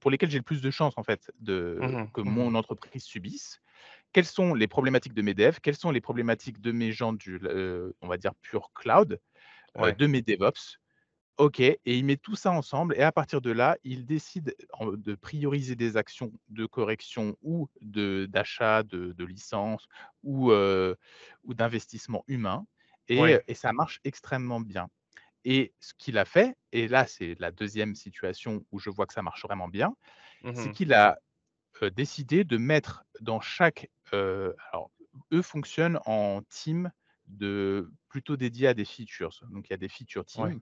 pour lesquelles j'ai le plus de chances en fait de Mhm. que Mhm. mon entreprise subisse? Quelles sont les problématiques de mes devs? Quelles sont les problématiques de mes gens du on va dire pure cloud, Ouais. de mes DevOps?» OK et il met tout ça ensemble et à partir de là, il décide en de prioriser des actions de correction ou de d'achat de de licences ou, ou d'investissement humain et Ouais. et ça marche extrêmement bien et ce qu'il a fait et là, c'est la deuxième situation où je vois que ça marche vraiment bien, c'est Mhm. qu'il a, décidé de mettre dans chaque, alors eux fonctionnent en team de plutôt dédiés à des features. Donc il y a des feature Ouais. teams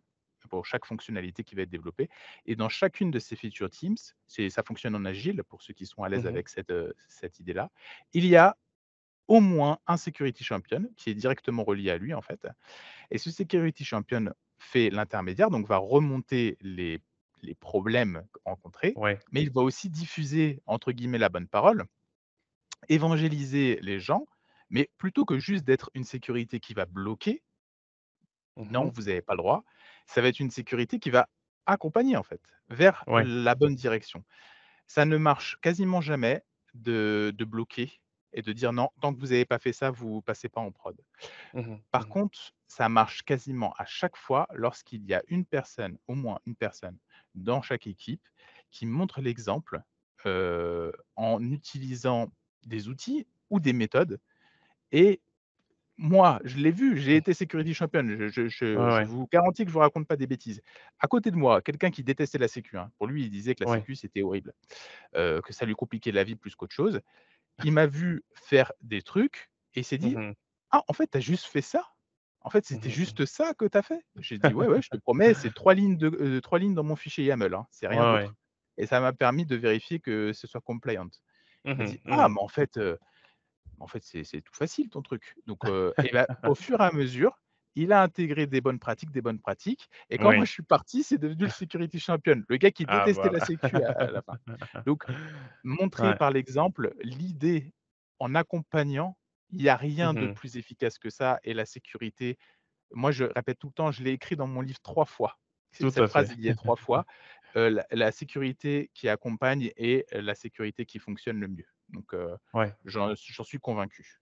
pour chaque fonctionnalité qui va être développée et dans chacune de ces feature teams, ça fonctionne en agile pour ceux qui sont à l'aise Mhm. avec cette, heu, cette idée-là. Il y a au moins un security champion qui est directement relié à lui en fait et ce security champion fait l'intermédiaire, donc va remonter les les problèmes rencontrés, Ouais. mais il va aussi diffuser entre guillemets «la bonne parole», évangéliser les gens, mais plutôt que juste d'être une sécurité qui va bloquer, non, Mhm. vous avez pas le droit, ça va être une sécurité qui va accompagner en fait, vers Ouais. la bonne direction. Ça ne marche quasiment jamais de de bloquer et de dire: «Non, tant que vous avez pas fait ça, vous passez pas en prod». Mhm. Par Mhm. contre, ça marche quasiment à chaque fois lorsqu'il y a une personne, au moins une personne dans chaque équipe qui montre l'exemple, en utilisant des outils ou des méthodes et moi, je l'ai vu, j'ai été security champion, je je je Ouais, je ouais. vous garantis que je vous raconte pas des bêtises. À côté de moi, quelqu'un qui détestait la sécu, hein, pour lui, il disait que la Ouais. sécu, c'était horrible, heu, que ça lui compliquait la vie plus qu'autre chose. Il m'a vu faire des trucs et il s'est Mmh dit: mh. «Ah, en fait, tu as juste fait ça? En fait, Mmh c'était mh, mmh. juste ça que tu as fait?» j'ai dit: «Ouais, ouais, je te promets, c'est 3 lignes de heu, 3 lignes dans mon fichier YAML, hein, c'est rien ouais. d'autre» et ça m'a permis de vérifier que ce soit compliant. Mmh Il m'a mh, dit: «Ah, mmh. mais en fait, heu, en fait, c'est tout facile ton truc». Donc et bah, au fur et à mesure, il a intégré des bonnes pratiques, des bonnes pratiques et quand moi je suis parti, c'est devenu le security champion, le gars qui Ah détestait la sécu à à la fin. Donc montrer Ouais. par l'exemple l'idée en accompagnant, il y a Mmh rien de mh. plus efficace que ça et la sécurité, moi je répète tout le temps, je l'ai écrit dans mon livre 3 fois. Tout cette à fait. phrase, il y 3 fois, la la sécurité qui accompagne est la sécurité qui fonctionne le mieux. Donc Ouais. j'en suis convaincu.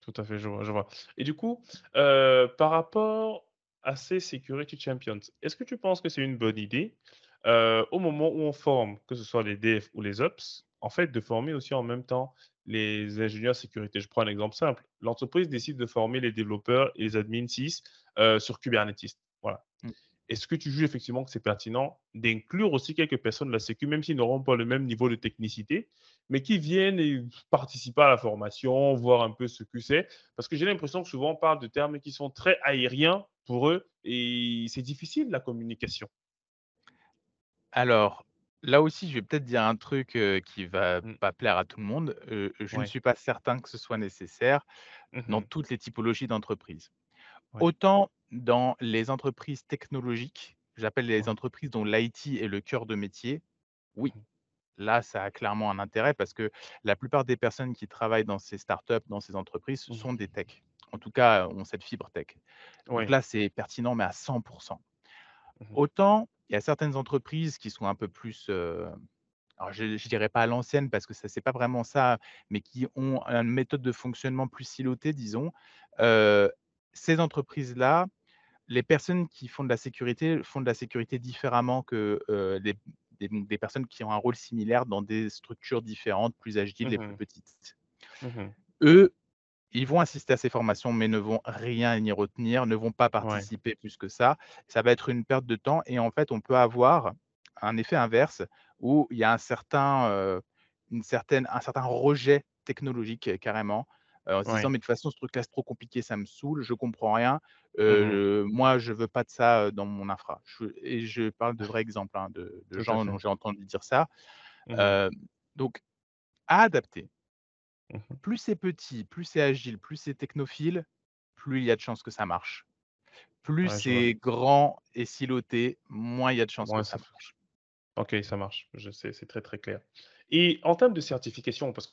Tout à fait, je vois, je vois. Et du coup, par rapport à ces security champions, est-ce que tu penses que c'est une bonne idée, au moment où on forme, que ce soit les devs ou les ops, en fait, de former aussi en même temps les ingénieurs sécurité? Je prends un exemple simple. L'entreprise décide de former les développeurs et les admins SIS, heu, sur Kubernetes. Voilà. Mmh. Est-ce que tu juges effectivement que c'est pertinent d'inclure aussi quelques personnes de la sécu, même s'ils n'auront pas le même niveau de technicité, mais qui viennent et participer à la formation, voir un peu ce que c'est? Parce que j'ai l'impression que souvent on parle de termes qui sont très aériens pour eux et c'est difficile la communication. Alors, là aussi, je vais peut-être dire un truc, heu, qui va Mmh, pas plaire à tout le monde, heu, je ne suis pas certain que ce soit nécessaire Mmh dans toutes les typologies d'entreprises. Ouais. Autant dans les entreprises technologiques, j'appelle les Ouais. entreprises dont l'IT est le cœur de métier, oui, Mmh là, ça a clairement un intérêt parce que la plupart des personnes qui travaillent dans ces startups, dans ces entreprises, Mmh sont des techs. En tout cas, ont cette fibre tech. Donc là, c'est pertinent, mais à 100 Mmh mh. Autant, il y a certaines entreprises qui sont un peu plus, alors je ne dirais pas à l'ancienne parce que ça c'est pas vraiment ça, mais qui ont une méthode de fonctionnement plus silotée, disons. Ces entreprises-là, les personnes qui font de la sécurité, font de la sécurité différemment que, des des personnes qui ont un rôle similaire dans des structures différentes, plus agiles et plus Mmh petites. Mmh Eux, ils vont assister à ces formations, mais ne vont rien y retenir, ne vont pas Ouais. participer plus que ça. Ça va être une perte de temps et en fait, on peut avoir un effet inverse où il y a un certain, heu, une certaine un certain rejet technologique, carrément, en se disant. «Mais de toute façon, ce truc-là, c'est trop compliqué, ça me saoule, je comprends rien, Mmh moi, je veux pas de ça, dans mon infra». Je et je parle de vrais exemples, hein, de gens dont j'ai entendu dire ça. Mmh donc à adapter. Mmh Plus c'est petit, plus c'est agile, plus c'est technophile, plus il y a de chances que ça marche. Plus Ouais, c'est grand et siloté, moins il y a de chances que ça marche. OK, ça marche. Je sais, c'est très, très clair. Et en termes de certification, parce que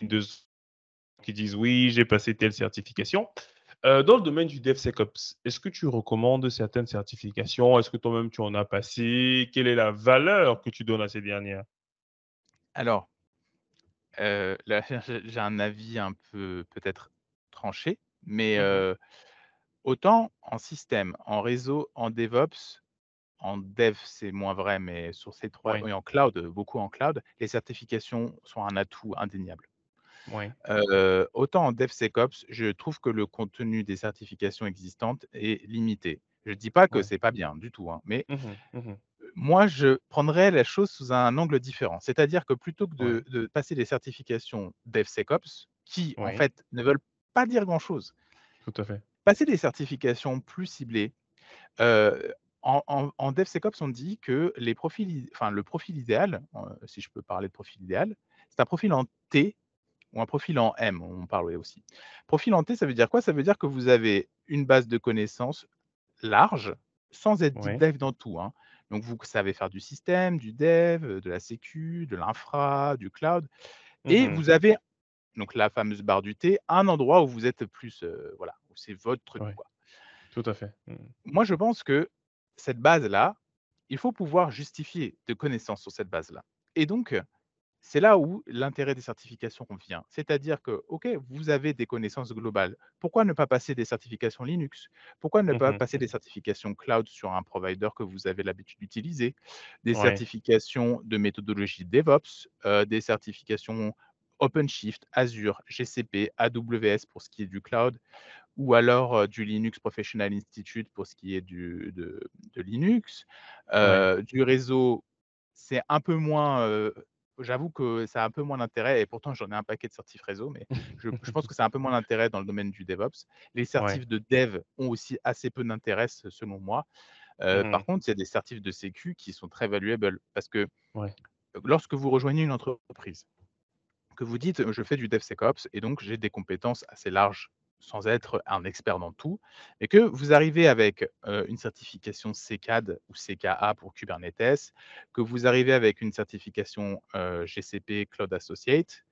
de qui disent: «Oui, j'ai passé telle certification». Heu, dans le domaine du DevSecOps, est-ce que tu recommandes certaines certifications? Est-ce que toi-même tu en as passé? Quelle est la valeur que tu donnes à ces dernières? Alors, là, j'ai un avis un peu peut-être tranché, mais Mmh mh. heu, autant en système, en réseau, en DevOps, en dev, c'est moins vrai, mais sur ces 3 Ouais, oui, en cloud, beaucoup en cloud, les certifications sont un atout indéniable. Ouais, autant en DevSecOps, je trouve que le contenu des certifications existantes est limité. Je ne dis pas que ouais. c'est pas bien du tout, hein, mais Mmh mh. Mmh moi, je prendrais la chose sous un angle différent. C'est-à-dire que plutôt que de Ouais, de passer des certifications DevSecOps qui, en fait, ne veulent pas dire grand-chose, tout à fait. passer des certifications plus ciblées, en en en DevSecOps, on dit que les profils i enfin, le profil idéal, si je peux parler de profil idéal, c'est un profil en T ou un profil en M, on parle aussi. Profil en T, ça veut dire quoi? Ça veut dire que vous avez une base de connaissances large, sans être deep dive dans tout, hein. Donc vous savez faire du système, du dev, de la sécu, de l'infra, du cloud Mmh et vous avez donc la fameuse barre du T, un endroit où vous êtes plus, heu, voilà, où c'est votre truc, Ouais, quoi. tout à fait. Mmh mh. Moi, je pense que cette base-là, il faut pouvoir justifier de connaissances sur cette base-là et donc c'est là où l'intérêt des certifications vient. C'est-à-dire que, OK, vous avez des connaissances globales. Pourquoi ne pas passer des certifications Linux? Pourquoi ne Mmh pas passer des certifications cloud sur un provider que vous avez l'habitude d'utiliser? Des Ouais. certifications de méthodologie DevOps, heu, des certifications OpenShift, Azure, GCP, AWS pour ce qui est du cloud, ou alors euh, du Linux Professional Institute pour ce qui est du, de, de Linux. Euh, du réseau, c'est un peu moins. euh, J'avoue que ça a un peu moins d'intérêt, et pourtant j'en ai un paquet de certifs réseau, mais je, je pense que c'est un peu moins d'intérêt dans le domaine du DevOps. Les Ouais. certifs de dev ont aussi assez peu d'intérêt, selon moi. Euh, par contre, il y a des certifs de sécu qui sont très valuables parce que Ouais. lorsque vous rejoignez une entreprise, que vous dites: «Je fais du DevSecOps et donc j'ai des compétences assez larges, sans être un expert dans tout» et que vous arrivez avec, une certification CKAD ou CKA pour Kubernetes, que vous arrivez avec une certification, GCP Cloud Associate,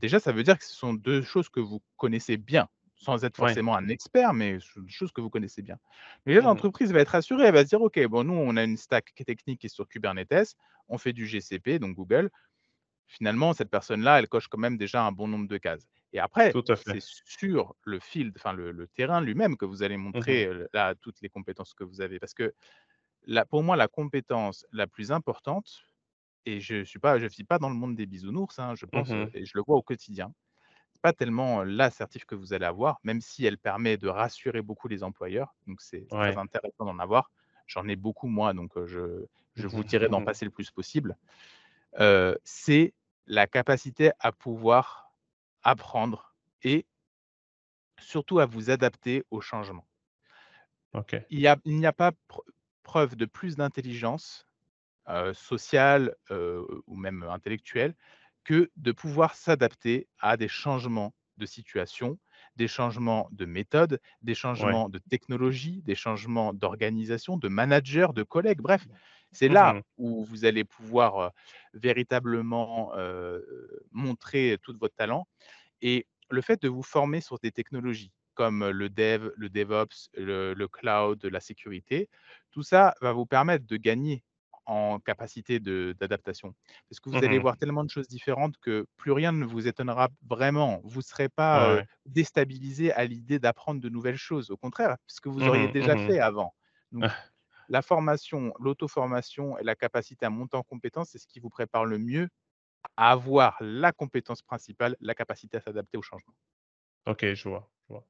déjà ça veut dire que ce sont 2 choses que vous connaissez bien, sans être Ouais. forcément un expert, mais des choses que vous connaissez bien. Là, Mhm. l'entreprise va être rassurée, elle va se dire: «OK, bon nous on a une stack technique qui est sur Kubernetes, on fait du GCP, donc Google, finalement, cette personne-là, elle coche quand même déjà un bon nombre de cases. Et après, c'est sur le field, enfin le, le terrain lui-même que vous allez Mhm. montrer là toutes les compétences que vous avez. Parce que là, pour moi, la compétence la plus importante, et je ne suis pas, je vis pas dans le monde des bisounours, hein, je pense, euh, Mhm. et je le vois au quotidien. C'est pas tellement la certif que vous allez avoir, même si elle permet de rassurer beaucoup les employeurs. Donc c'est très intéressant d'en avoir. J'en ai beaucoup moi, donc je, je vous dirais d'en passer le plus possible c'est la capacité à pouvoir apprendre et surtout à vous adapter aux changements. Ok. Il a n'y a pas preu preuve de plus d'intelligence, sociale, ou même intellectuelle, que de pouvoir s'adapter à des changements de situation, des changements de méthode, des Ouais. changements de technologie, des changements d'organisation, de manager, de collègues, bref. C'est là Mhm. où vous allez pouvoir, véritablement, montrer tout votre talent et le fait de vous former sur des technologies comme le dev, le DevOps, le le cloud, la sécurité, tout ça va vous permettre de gagner en capacité d'adaptation. Parce que vous allez Mhm. voir tellement de choses différentes que plus rien ne vous étonnera vraiment. Vous ne serez pas, déstabilisé à l'idée d'apprendre de nouvelles choses. Au contraire, puisque vous auriez Mhm. déjà fait avant. Donc la formation, l'auto-formation et la capacité à monter en compétence, c'est ce qui vous prépare le mieux à avoir la compétence principale, la capacité à s'adapter au changement. Ok, je vois. Je vois.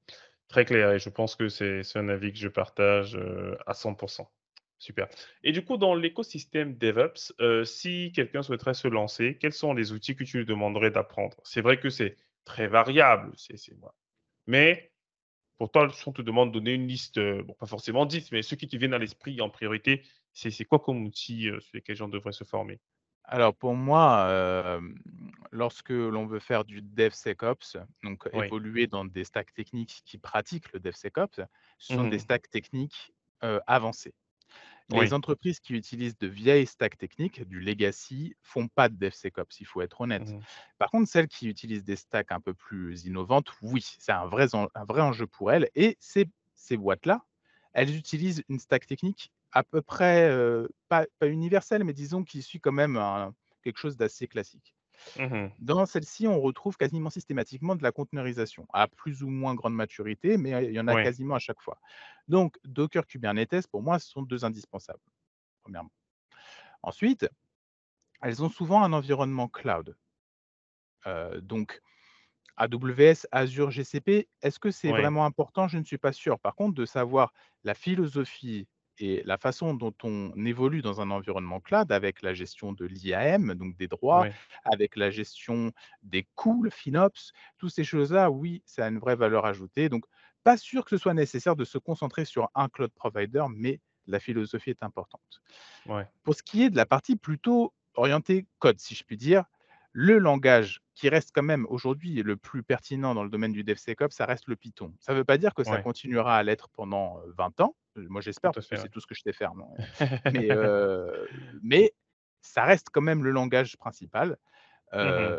Très clair et je pense que c'est un avis que je partage, à 100% Super et du coup, dans l'écosystème DevOps, si quelqu'un souhaiterait se lancer, quels sont les outils que tu lui demanderais d'apprendre? C'est vrai que c'est très variable, c'est voilà, mais pour toi, si on te demande de donner une liste, heu, bon, pas forcément 10, mais ceux qui te viennent à l'esprit en priorité, c'est c'est quoi comme outil, heu, sur lesquels les gens devraient se former? Alors pour moi, hem, lorsque l'on veut faire du DevSecOps, donc Oui. évoluer dans des stacks techniques qui pratiquent le DevSecOps, ce sont des Mmh stacks techniques, avancés. Les entreprises qui utilisent de vieilles stacks techniques, du legacy, font pas de DevSecOps, il faut être honnête. Mmh Par contre, celles qui utilisent des stacks un peu plus innovantes, oui, c'est un vrai en un vrai enjeu pour elles et ces ces boîtes-là, elles utilisent une stack technique à peu près, heu, pas pas universelle, mais disons qui suit quand même un quelque chose d'assez classique. Mmh Dans celle-ci, on retrouve quasiment systématiquement de la containerisation, à plus ou moins grande maturité, mais il y en a quasiment à chaque fois. Donc Docker, Kubernetes, pour moi, ce sont 2 indispensables, premièrement. Ensuite, elles ont souvent un environnement cloud. Donc AWS, Azure, GCP, est-ce que c'est vraiment important? Je ne suis pas sûr. Par contre, de savoir la philosophie et la façon dont on évolue dans un environnement cloud avec la gestion de l'IAM, donc des droits, avec la gestion des coûts, le FinOps, toutes ces choses-là, oui, ça a une vraie valeur ajoutée. Donc, pas sûr que ce soit nécessaire de se concentrer sur un cloud provider, mais la philosophie est importante. Ouais. Pour ce qui est de la partie plutôt orientée code, si je puis dire, le langage qui reste quand même aujourd'hui le plus pertinent dans le domaine du DevSecOps, ça reste le Python. Ça ne veut pas dire que ça Ouais. continuera à l'être pendant, heu, 20 ans. Heu, moi j'espère parce que c'est tout ce que je sais faire, non, mais ça reste quand même le langage principal. Mmh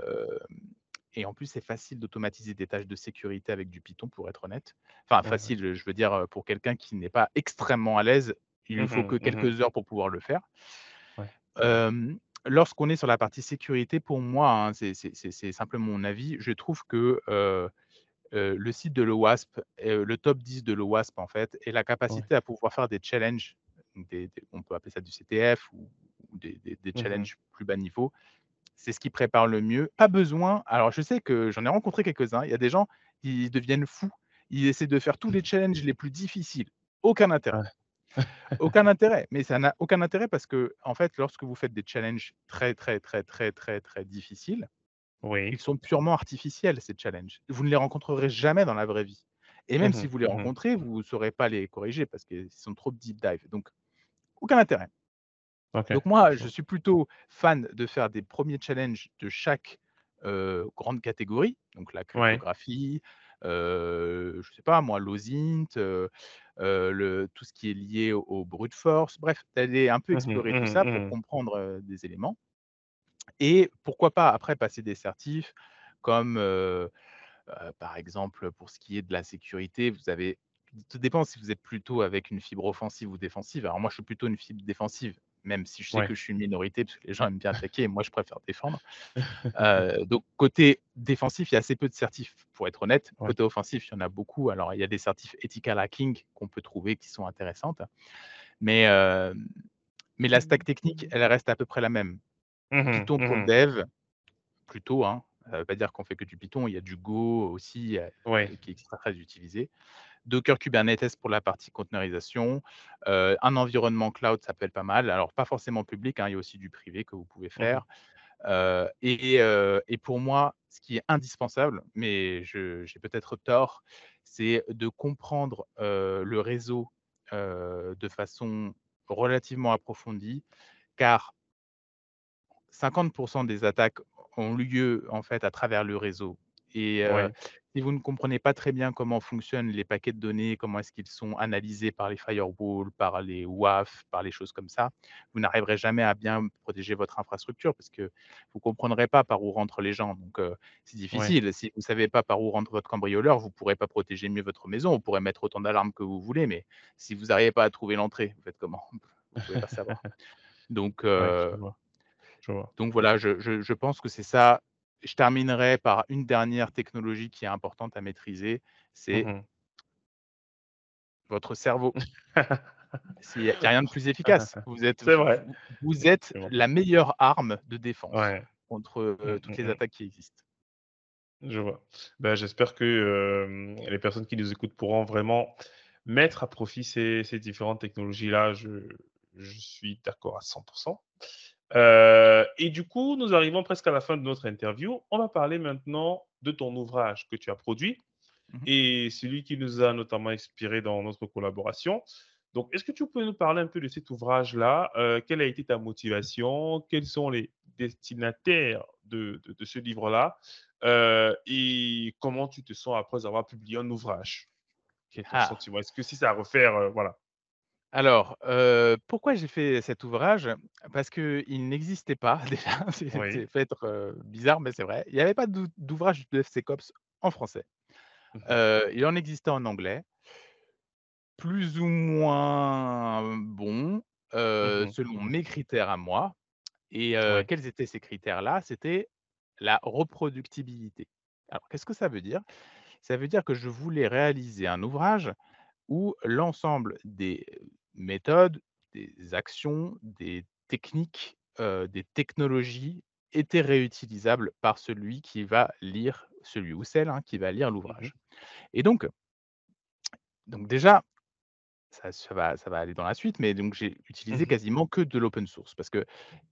et en plus, c'est facile d'automatiser des tâches de sécurité avec du Python, pour être honnête. Enfin facile, je veux dire, pour quelqu'un qui n'est pas extrêmement à l'aise, il lui faut que Mmh mh. quelques heures pour pouvoir le faire. Ouais. Lorsqu'on est sur la partie sécurité, pour moi, hein, c'est simplement mon avis, je trouve que, le site de l'OWASP, le top 10 de l'OWASP, en fait, et la Ouais. capacité à pouvoir faire des challenges, donc des des on peut appeler ça du CTF ou ou des des des Mmh challenges plus bas niveau, c'est ce qui prépare le mieux. Pas besoin alors je sais que j'en ai rencontré quelques-uns, il y a des gens, ils deviennent fous. Ils essaient de faire tous les challenges les plus difficiles. Aucun intérêt. Aucun intérêt, mais ça n'a aucun intérêt parce que en fait, lorsque vous faites des challenges très, très, très, très, très, très difficiles, ils sont purement artificiels ces challenges. Vous ne les rencontrerez jamais dans la vraie vie. Et même Mmh si mh. vous les Mmh rencontrez, vous ne saurez pas les corriger parce qu'ils sont trop deep dive, donc aucun intérêt. Donc moi, je suis plutôt fan de faire des premiers challenges de chaque, grande catégorie, donc la cryptographie, je sais pas moi, l'OSINT, heu, le tout ce qui est lié au au brute force, bref, d'aller un peu Mmh mh. explorer tout Mmh mh. ça pour Mmh comprendre, des éléments et pourquoi pas après passer des certifs comme, par exemple, pour ce qui est de la sécurité, vous avez tout dépend si vous êtes plutôt avec une fibre offensive ou défensive. Alors moi, je suis plutôt une fibre défensive, même si je sais Ouais. que je suis une minorité parce que les gens aiment bien attaquer et moi je préfère défendre. Heu, donc côté défensif, il y a assez peu de certifs, pour être honnête. Ouais. Côté offensif, il y en a beaucoup. Alors il y a des certifs ethical hacking qu'on peut trouver qui sont intéressantes, mais hem, mais la stack technique, elle reste à peu près la même. Mmh mh. Python pour le Mmh mh. dev, plutôt, hein, ça veut pas dire qu'on fait que du Python, il y a du Go aussi, Ouais. qui est très utilisé. Docker Kubernetes pour la partie containerisation, heu, un environnement cloud, ça peut être pas mal. Alors pas forcément public, hein, il y a aussi du privé que vous pouvez Mmh mh. faire, heu et heu et pour moi, ce qui est indispensable, mais j'ai peut-être tort, c'est de comprendre, le réseau, de façon relativement approfondie, car 50 des attaques ont lieu, en fait, à travers le réseau et. Si vous ne comprenez pas très bien comment fonctionnent les paquets de données, comment est-ce qu'ils sont analysés par les firewalls, par les WAF, par les choses comme ça, vous n'arriverez jamais à bien protéger votre infrastructure parce que vous comprendrez pas par où rentrent les gens donc c'est Ouais. difficile. Si vous savez pas par où rentre votre cambrioleur, vous pourrez pas protéger mieux votre maison. Vous pourrez mettre autant d'alarmes que vous voulez, mais si vous n'arrivez pas à trouver l'entrée, vous faites comment? Vous pouvez pas savoir. Donc Ouais, je heu vois, je vois. donc voilà, je je je pense que c'est ça. Je terminerai par une dernière technologie qui est importante à maîtriser, Mmh c'est votre cerveau. Il y a rien de plus efficace. Vous êtes C'est vous vrai. vous vous êtes Effectivement. la meilleure arme de défense Ouais. contre, Mmh, heu, toutes mmh les attaques qui existent. Je vois. Bah, j'espère que, les personnes qui nous écoutent pourront vraiment mettre à profit ces ces différentes technologies-là. Je je suis d'accord à 100 Heu et du coup, nous arrivons presque à la fin de notre interview. On va parler maintenant de ton ouvrage que tu as produit Mmh et celui qui nous a notamment inspiré dans notre collaboration. Donc, est-ce que tu peux nous parler un peu de cet ouvrage-là? Heu, quelle a été ta motivation? Quels sont les destinataires de de de ce livre-là? Heu et comment tu te sens après avoir publié un ouvrage? Quel est ton Ah! sentiment? Est-ce que si c'est à refaire, voilà. Alors, heu, pourquoi j'ai fait cet ouvrage? Parce qu'il n'existait pas déjà, c'est Oui. c'est peut être, heu, bizarre, mais c'est vrai. Il y avait pas d'ou d'ouvrage de DevSecOps en français. Mmh mh. Heu, il en existait en anglais. Plus ou moins bon, Mmh mh. selon mes critères à moi et heu, quels étaient ces critères-là? C'était la reproductibilité. Alors qu'est-ce que ça veut dire? Ça veut dire que je voulais réaliser un ouvrage où l'ensemble des méthodes, des actions, des techniques, des technologies étaient réutilisables par celui qui va lire celui ou celle, hein, qui va lire Mmh mh. l'ouvrage et donc donc déjà Ça ça va ça va aller dans la suite, mais donc j'ai Mmh utilisé quasiment que de l'open source parce que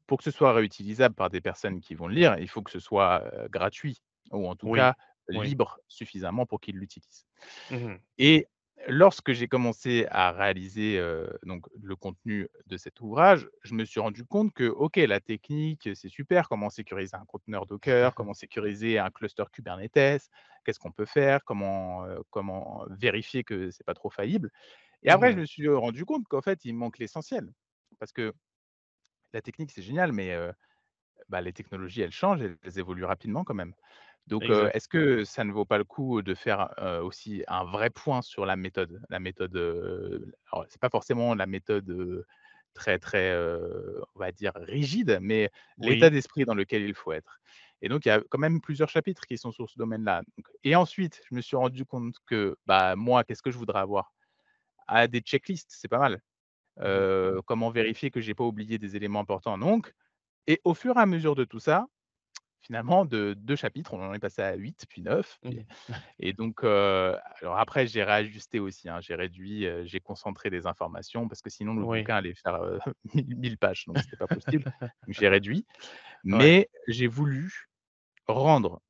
pour que ce soit réutilisable par des personnes qui vont le lire, il faut que ce soit, gratuit ou en tout Oui. cas Oui. libre suffisamment pour qu'ils l'utilisent Mmh mh. et lorsque j'ai commencé à réaliser, donc le contenu de cet ouvrage, je me suis rendu compte que, OK, la technique, c'est super, comment sécuriser un conteneur Docker, comment sécuriser un cluster Kubernetes, qu'est-ce qu'on peut faire, comment, comment vérifier que c'est pas trop faillible. Et après, je me suis rendu compte qu'en fait, il manque l'essentiel. Parce que la technique, c'est génial, mais bah, les technologies, elles changent, elles évoluent rapidement quand même. Donc est-ce que ça ne vaut pas le coup de faire, aussi un vrai point sur la méthode? La méthode, alors c'est pas forcément la méthode, très, très, on va dire rigide, mais l'état d'esprit dans lequel il faut être. Et donc il y a quand même plusieurs chapitres qui sont sur ce domaine-là. Et ensuite, je me suis rendu compte que, bah, moi, qu'est-ce que je voudrais avoir? Ah, des checklists, c'est pas mal. Mmh comment vérifier que j'ai pas oublié des éléments importants? Donc et au fur et à mesure de tout ça, finalement de 2 chapitres, on en est passé à 8 puis 9 Mmh puis et donc alors après j'ai réajusté aussi, hein, j'ai réduit, j'ai concentré des informations parce que sinon le Oui. bouquin allait faire, heu, 1000- 1000 pages, donc c'était pas possible. Donc j'ai réduit, Ouais. mais j'ai voulu rendre,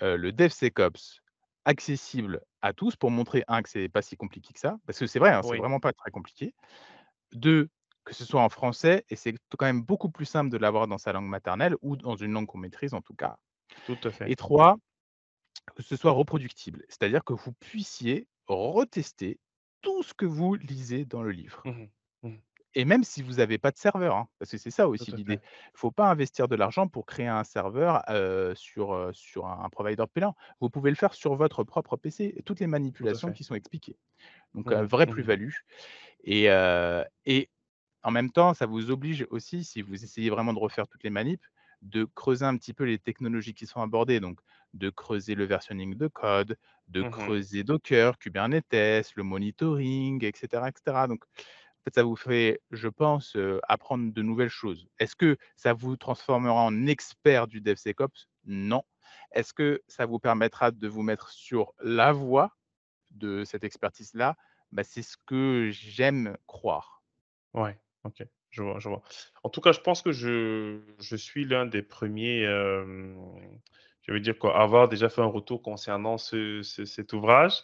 le DevSecOps accessible à tous pour montrer 1 que c'est pas si compliqué que ça, parce que c'est vrai, hein, c'est Oui. vraiment pas très compliqué. 2 que ce soit en français et c'est quand même beaucoup plus simple de l'avoir dans sa langue maternelle ou dans une langue qu'on maîtrise en tout cas Tout à fait. et 3 que ce soit reproductible. C'est-à-dire que vous puissiez retester tout ce que vous lisez dans le livre Mmh mh. Mmh. et même si vous avez pas de serveur, hein, parce que c'est ça aussi l'idée. Il faut pas investir de l'argent pour créer un serveur, sur, sur un un provider payant. Vous pouvez le faire sur votre propre PC, toutes les manipulations qui sont expliquées. Donc Mmh heu, mh. vraie Mmh mh. plus-value et en même temps, ça vous oblige aussi, si vous essayez vraiment de refaire toutes les manips, de creuser un petit peu les technologies qui sont abordées, donc de creuser le versionning de code, de Mmh mh. creuser Docker, Kubernetes, le monitoring et cetera et cetera. Donc ça vous fait, je pense, heu, apprendre de nouvelles choses. Est-ce que ça vous transformera en expert du DevSecOps? Non. Est-ce que ça vous permettra de vous mettre sur la voie de cette expertise-là? Bah, c'est ce que j'aime croire. Ouais, OK, je vois, je vois. En tout cas, je pense que je je suis l'un des 1ers, hem, je veux dire quoi, à avoir déjà fait un retour concernant ce ce cet ouvrage,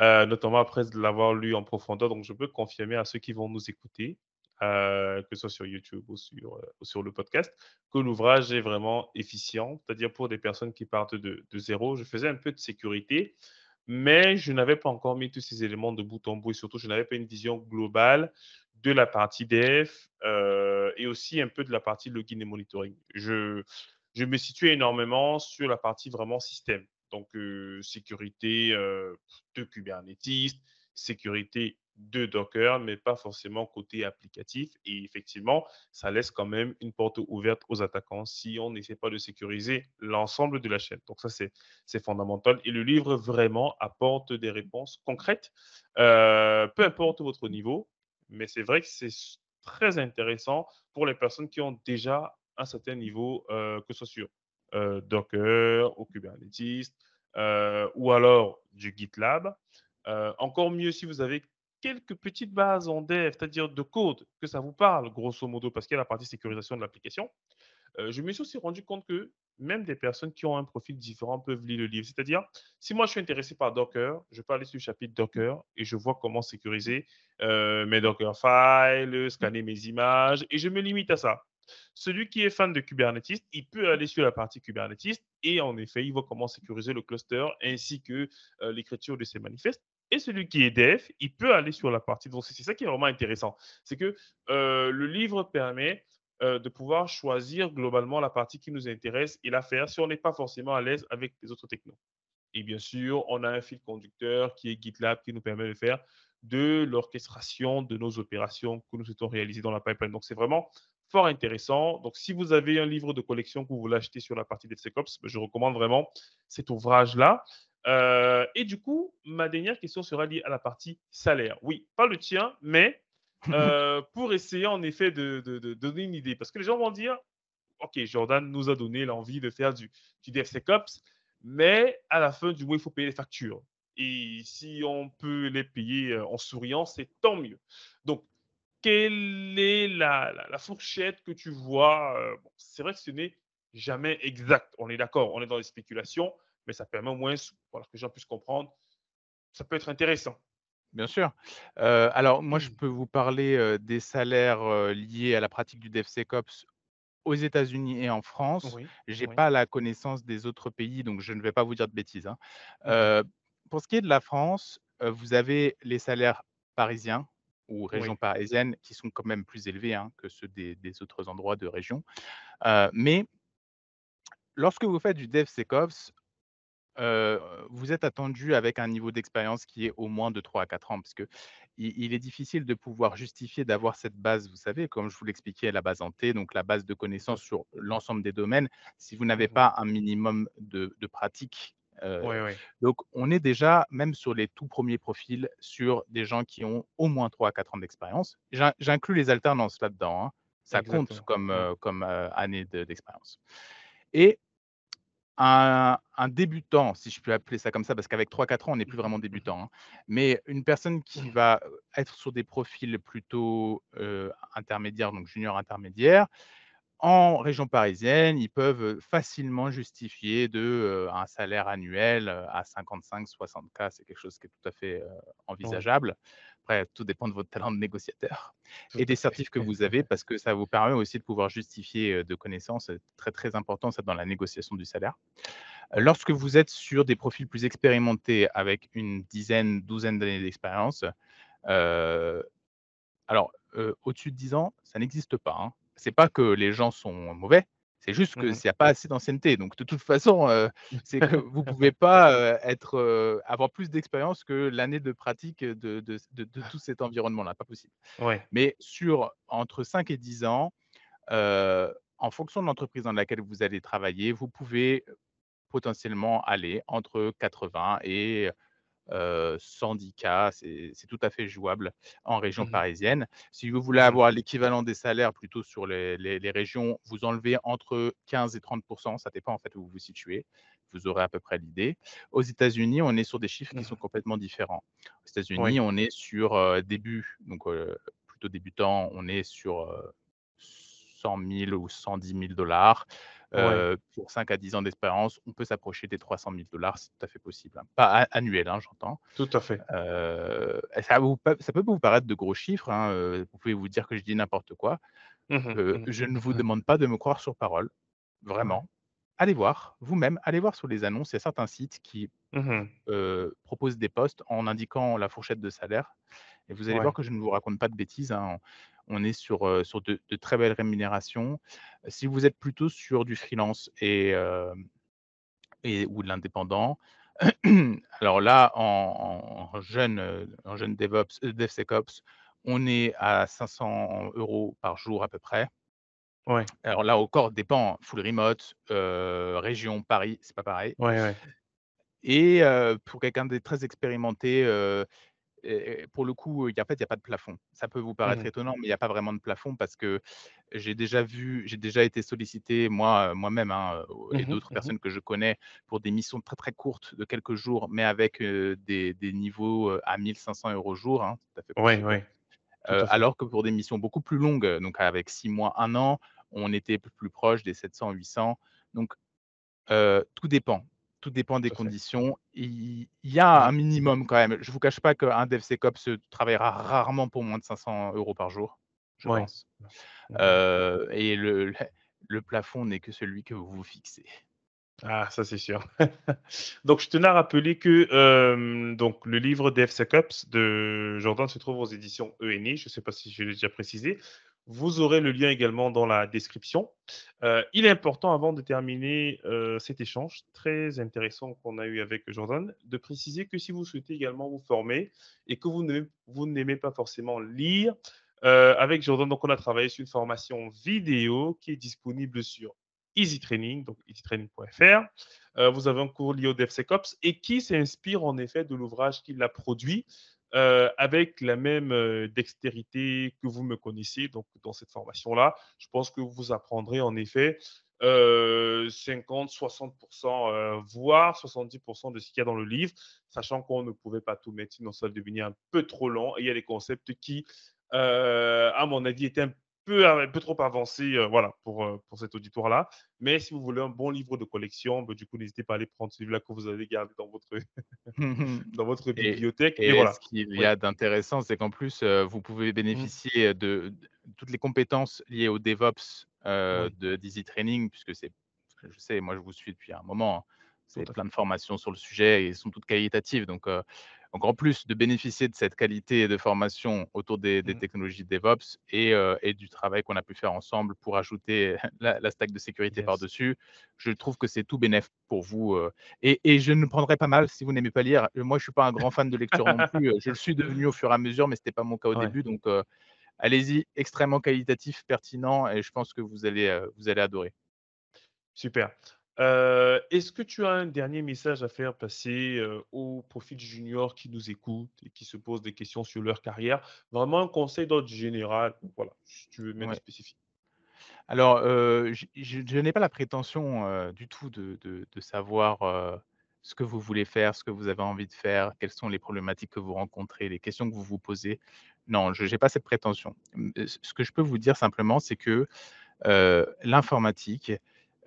heu, notamment après l'avoir lu en profondeur. Donc je peux confirmer à ceux qui vont nous écouter, heu, que ce soit sur YouTube ou sur, ou sur le podcast, que l'ouvrage est vraiment efficient. C'est-à-dire pour des personnes qui partent de de 0. Je faisais un peu de sécurité, mais je n'avais pas encore mis tous ces éléments de bout en bout et surtout je n'avais pas une vision globale de la partie dev, heu et aussi un peu de la partie login et monitoring. Je je me situais énormément sur la partie vraiment système. Donc heu, sécurité, heu, de Kubernetes, sécurité de Docker, mais pas forcément côté applicatif et effectivement, ça laisse quand même une porte ouverte aux attaquants si on n'essaie pas de sécuriser l'ensemble de la chaîne. Donc ça, c'est fondamental et le livre vraiment apporte des réponses concrètes, peu importe votre niveau, mais c'est vrai que c'est très intéressant pour les personnes qui ont déjà un certain niveau, heu, que ce soit sur, heu, Docker ou Kubernetes, heu, ou alors du GitLab. Encore mieux si vous avez quelques petites bases en dev, c'est-à-dire de code, que ça vous parle grosso modo, parce qu'il y a la partie sécurisation de l'application. Heu, je me suis aussi rendu compte que même des personnes qui ont un profil différent peuvent lire le livre. C'est-à-dire, si moi je suis intéressé par Docker, je peux aller sur le chapitre Docker et je vois comment sécuriser, heu, mes Dockerfiles, scanner mes images et je me limite à ça. Celui qui est fan de Kubernetes, il peut aller sur la partie Kubernetes et en effet, il voit comment sécuriser le cluster ainsi que, heu, l'écriture de ses manifestes et celui qui est dev, il peut aller sur la partie donc c'est ça qui est vraiment intéressant. C'est que, le livre permet, heu, de pouvoir choisir globalement la partie qui nous intéresse et la faire si on n'est pas forcément à l'aise avec les autres technos et bien sûr, on a un fil conducteur qui est GitLab qui nous permet de faire de l'orchestration de nos opérations que nous souhaitons réaliser dans la pipeline. Donc c'est vraiment fort intéressant. Donc si vous avez un livre de collection que vous voulez acheter sur la partie DevSecOps, bah, je recommande vraiment cet ouvrage-là. Heu et du coup, ma dernière question sera liée à la partie salaire. Oui, pas le tien, mais heu, pour essayer en effet de donner une idée. Parce que les gens vont dire: «OK, Jordan nous a donné l'envie de faire du du DevSecOps, mais à la fin du mois, il faut payer les factures et si on peut les payer, heu, en souriant, c'est tant mieux». Donc quelle est la fourchette que tu vois? Bon, c'est vrai que ce n'est jamais exact. On est d'accord, on est dans les spéculations, mais ça permet au moins, voilà, que les gens puissent comprendre. Ça peut être intéressant. Bien sûr. Alors moi, je peux vous parler, des salaires, liés à la pratique du DevSecOps aux États-Unis et en France. Oui, J'ai oui. pas la connaissance des autres pays, donc je ne vais pas vous dire de bêtises, hein. Pour ce qui est de la France, vous avez les salaires parisiens ou région Oui. parisienne qui sont quand même plus élevés, hein, que ceux des des autres endroits de région. Mais lorsque vous faites du DevSecOps, vous êtes attendu avec un niveau d'expérience qui est au moins de 3 à 4 ans. Parce qu'il il est difficile de pouvoir justifier d'avoir cette base, vous savez, comme je vous l'expliquais, la base en T, donc la base de connaissances sur l'ensemble des domaines, si vous n'avez Mmh mh. pas un minimum de de pratique. Heu, Oui, oui. donc on est déjà, même sur les tout 1ers profils, sur des gens qui ont au moins 3 à 4 ans d'expérience. J'in j'inclus les alternances là-dedans, hein. Ça compte comme, comme, année de d'expérience et Un un débutant, si je peux appeler ça comme ça, parce qu'avec 3-4 ans, on n'est plus vraiment Mmh débutant, hein. Mais une personne qui va, être sur des profils plutôt, intermédiaires, donc junior intermédiaire, en région parisienne, ils peuvent, facilement justifier de, un salaire annuel, à 55-60 K. C'est quelque chose qui est tout à fait, envisageable. Après, tout dépend de votre talent de négociateur tout et des certifs que vous avez parce que ça vous permet aussi de pouvoir justifier, de connaissances, très, très important ça dans la négociation du salaire. Lorsque vous êtes sur des profils plus expérimentés avec une dizaine, douzaine d'années d'expérience, alors, au-dessus de 10 ans, ça n'existe pas, hein. C'est pas que les gens sont mauvais, c'est juste Mmh que mh. s'il y a pas assez d'ancienneté. Donc de toute façon, heu, c'est que vous pouvez pas, être, heu, avoir plus d'expérience que l'année de pratique, de de de de tout cet environnement-là, pas possible. Ouais. Mais sur entre 5 et 10 ans, en fonction de l'entreprise dans laquelle vous allez travailler, vous pouvez, potentiellement aller entre 80 et heu, 110 K, c'est tout à fait jouable en région Mmh mh. parisienne. Si vous voulez Mmh mh. avoir l'équivalent des salaires plutôt sur les les les régions, vous enlevez entre 15 et 30 ça dépend en fait où vous vous situez. Vous aurez à peu près l'idée. Aux États-Unis, on est sur des chiffres qui Mmh sont complètement différents. Aux Oui. États-Unis, on est sur, heu, début, donc heu, plutôt débutant, on est sur, heu, 100 000 ou 110 000 Ouais. Pour 5 à 10 ans d'expérience, on peut s'approcher des 300 000 c'est tout à fait possible, hein. Pas annuel, hein, j'entends. Tout à fait. Ça vous peut ça peut vous paraître de gros chiffres, hein, vous pouvez vous dire que je dis n'importe quoi. Mmh Mmh je ne vous mh. demande pas de me croire sur parole, vraiment. Allez voir, vous-même, allez voir sur les annonces, il y a certains sites qui, Mmh proposent des postes en indiquant la fourchette de salaire et vous allez voir que je ne vous raconte pas de bêtises, hein. On est sur, sur de de très belles rémunérations. Si vous êtes plutôt sur du freelance et et ou de l'indépendant. Alors là, en en jeune, en jeune DevOps, DevSecOps, on est à 500 euros par jour à peu près. Ouais. Alors là encore, dépend, full remote, région Paris, c'est pas pareil Ouais, ouais. et pour quelqu'un de très expérimenté, et pour le coup, il y a en fait, il y a pas de plafond. Ça peut vous Mmh paraître étonnant, mais il y a pas vraiment de plafond parce que j'ai déjà vu j'ai déjà été sollicité moi, heu, moi-même, hein, Mmh et mh. d'autres Mmh mh. personnes que je connais pour des missions très, très courtes de quelques jours, mais avec, des des niveaux, à 1 500 € jour, hein, tout à fait à fait. alors que pour des missions beaucoup plus longues, donc avec 6 mois, un an, on était plus proche des 700-800. Donc Heu, tout dépend. Tout dépend des conditions. Il y a Mmh. un minimum quand même. Je vous cache pas qu'un DevSecOps, travaillera rarement pour moins de 500 euros par jour, je Ouais. pense. Heu et le plafond n'est que celui que vous vous fixez. Ah, ça, c'est sûr. Donc, je tenais à rappeler que, hem, donc le livre DevSecOps de Jordan se trouve aux éditions ENI. Je ne sais pas si je l'ai déjà précisé. Vous aurez le lien également dans la description. Heu, il est important avant de terminer, heu, cet échange très intéressant qu'on a eu avec Jordan, de préciser que si vous souhaitez également vous former et que vous n'aimez pas forcément lire, heu, avec Jordan, donc on a travaillé sur une formation vidéo qui est disponible sur Easy Training, donc easytraining.fr. Euh, vous avez un cours lié au DevSecOps et qui s'inspire en effet de l'ouvrage qu'il a produit euh, avec la même euh, dextérité que vous me connaissez. Donc, dans cette formation-là, je pense que vous apprendrez en effet euh, 50, 60%, euh, voire 70% de ce qu'il y a dans le livre, sachant qu'on ne pouvait pas tout mettre, sinon ça devenait un peu trop long. Il y a des concepts qui, à mon avis, étaient un peu, un peu trop avancés euh, voilà, pour, euh, pour cet auditoire-là. Mais si vous voulez un bon livre de collection, bah, du coup, n'hésitez pas à aller prendre celui-là que vous avez gardé dans votre, dans votre bibliothèque. Et et ce voilà. qu'il y a d'intéressant, c'est qu'en plus, heu, vous pouvez Mmh. bénéficier de de toutes les compétences liées au DevOps, Oui, de d'Easy Training puisque c'est je sais, moi je vous suis depuis un moment, hein. C'est plein de formations sur le sujet et elles sont toutes qualitatives donc donc en plus de bénéficier de cette qualité de formation autour des des Mmh. technologies DevOps et heu et du travail qu'on a pu faire ensemble pour ajouter la la stack de sécurité Yes. par-dessus, je trouve que c'est tout bénef pour vous, heu et et je ne prendrai pas mal si vous n'aimez pas lire. Heu, moi, je suis pas un grand fan de lecture non plus, je le suis devenu au fur et à mesure, mais c'était pas mon cas au Ouais, début, donc allez-y, extrêmement qualitatif, pertinent et je pense que vous allez, vous allez adorer. super. Heu, est-ce que tu as un dernier message à faire passer, heu, aux profils juniors qui nous écoutent et qui se posent des questions sur leur carrière? Vraiment un conseil d'ordre général, voilà, si tu veux Ouais. spécifique. Alors, heu, j je je n'ai pas la prétention, du tout de de de savoir, ce que vous voulez faire, ce que vous avez envie de faire, quelles sont les problématiques que vous rencontrez, les questions que vous vous posez. Non, je n'ai pas cette prétention. Ce que je peux vous dire simplement, c'est que, l'informatique,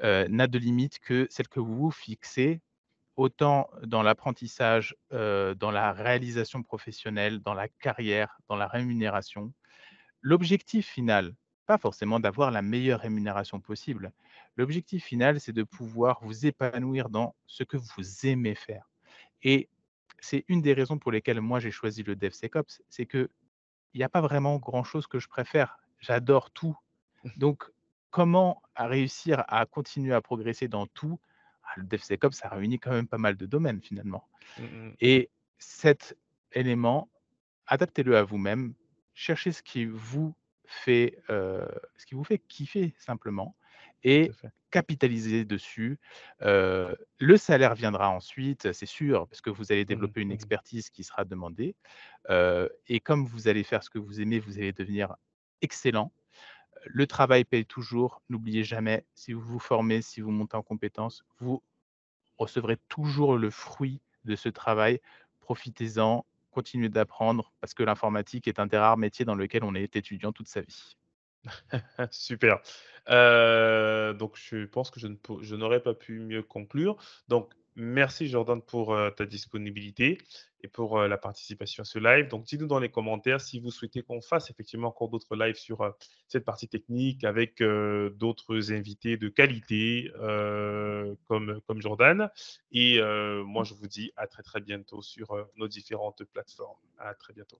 heu, n'a de limite que celle que vous vous fixez, autant dans l'apprentissage, heu, dans la réalisation professionnelle, dans la carrière, dans la rémunération. L'objectif final, pas forcément d'avoir la meilleure rémunération possible. L'objectif final, c'est de pouvoir vous épanouir dans ce que vous aimez faire et c'est une des raisons pour lesquelles moi j'ai choisi le DevSecOps, c'est qu'il y a pas vraiment grand chose que je préfère. J'adore tout. Donc comment à réussir à continuer à progresser dans tout? Ah, le DevSecOps, ça réunit quand même pas mal de domaines finalement Mmh mh. et cet élément, adaptez-le à vous-même, cherchez ce qui vous fait, heu, ce qui vous fait kiffer simplement et fait. capitalisez dessus. Heu, le salaire viendra ensuite, c'est sûr, parce que vous allez Mmh mh. développer une Mmh expertise qui sera demandée, heu et comme vous allez faire ce que vous aimez, vous allez devenir excellent. Le travail paye toujours, n'oubliez jamais, si vous vous formez, si vous montez en compétences, vous recevrez toujours le fruit de ce travail. Profitez-en, continuez d'apprendre parce que l'informatique est un des rares métiers dans lequel on est étudiant toute sa vie. Super. Heu, donc je pense que je n'aurais pas pu mieux conclure. Donc merci Jordan pour, heu, ta disponibilité et pour, heu, la participation à ce live. Donc dites-nous dans les commentaires si vous souhaitez qu'on fasse effectivement encore d'autres lives sur, heu, cette partie technique avec, d'autres invités de qualité, comme comme Jordan et moi je vous dis à très, très bientôt sur, nos différentes plateformes. À très bientôt.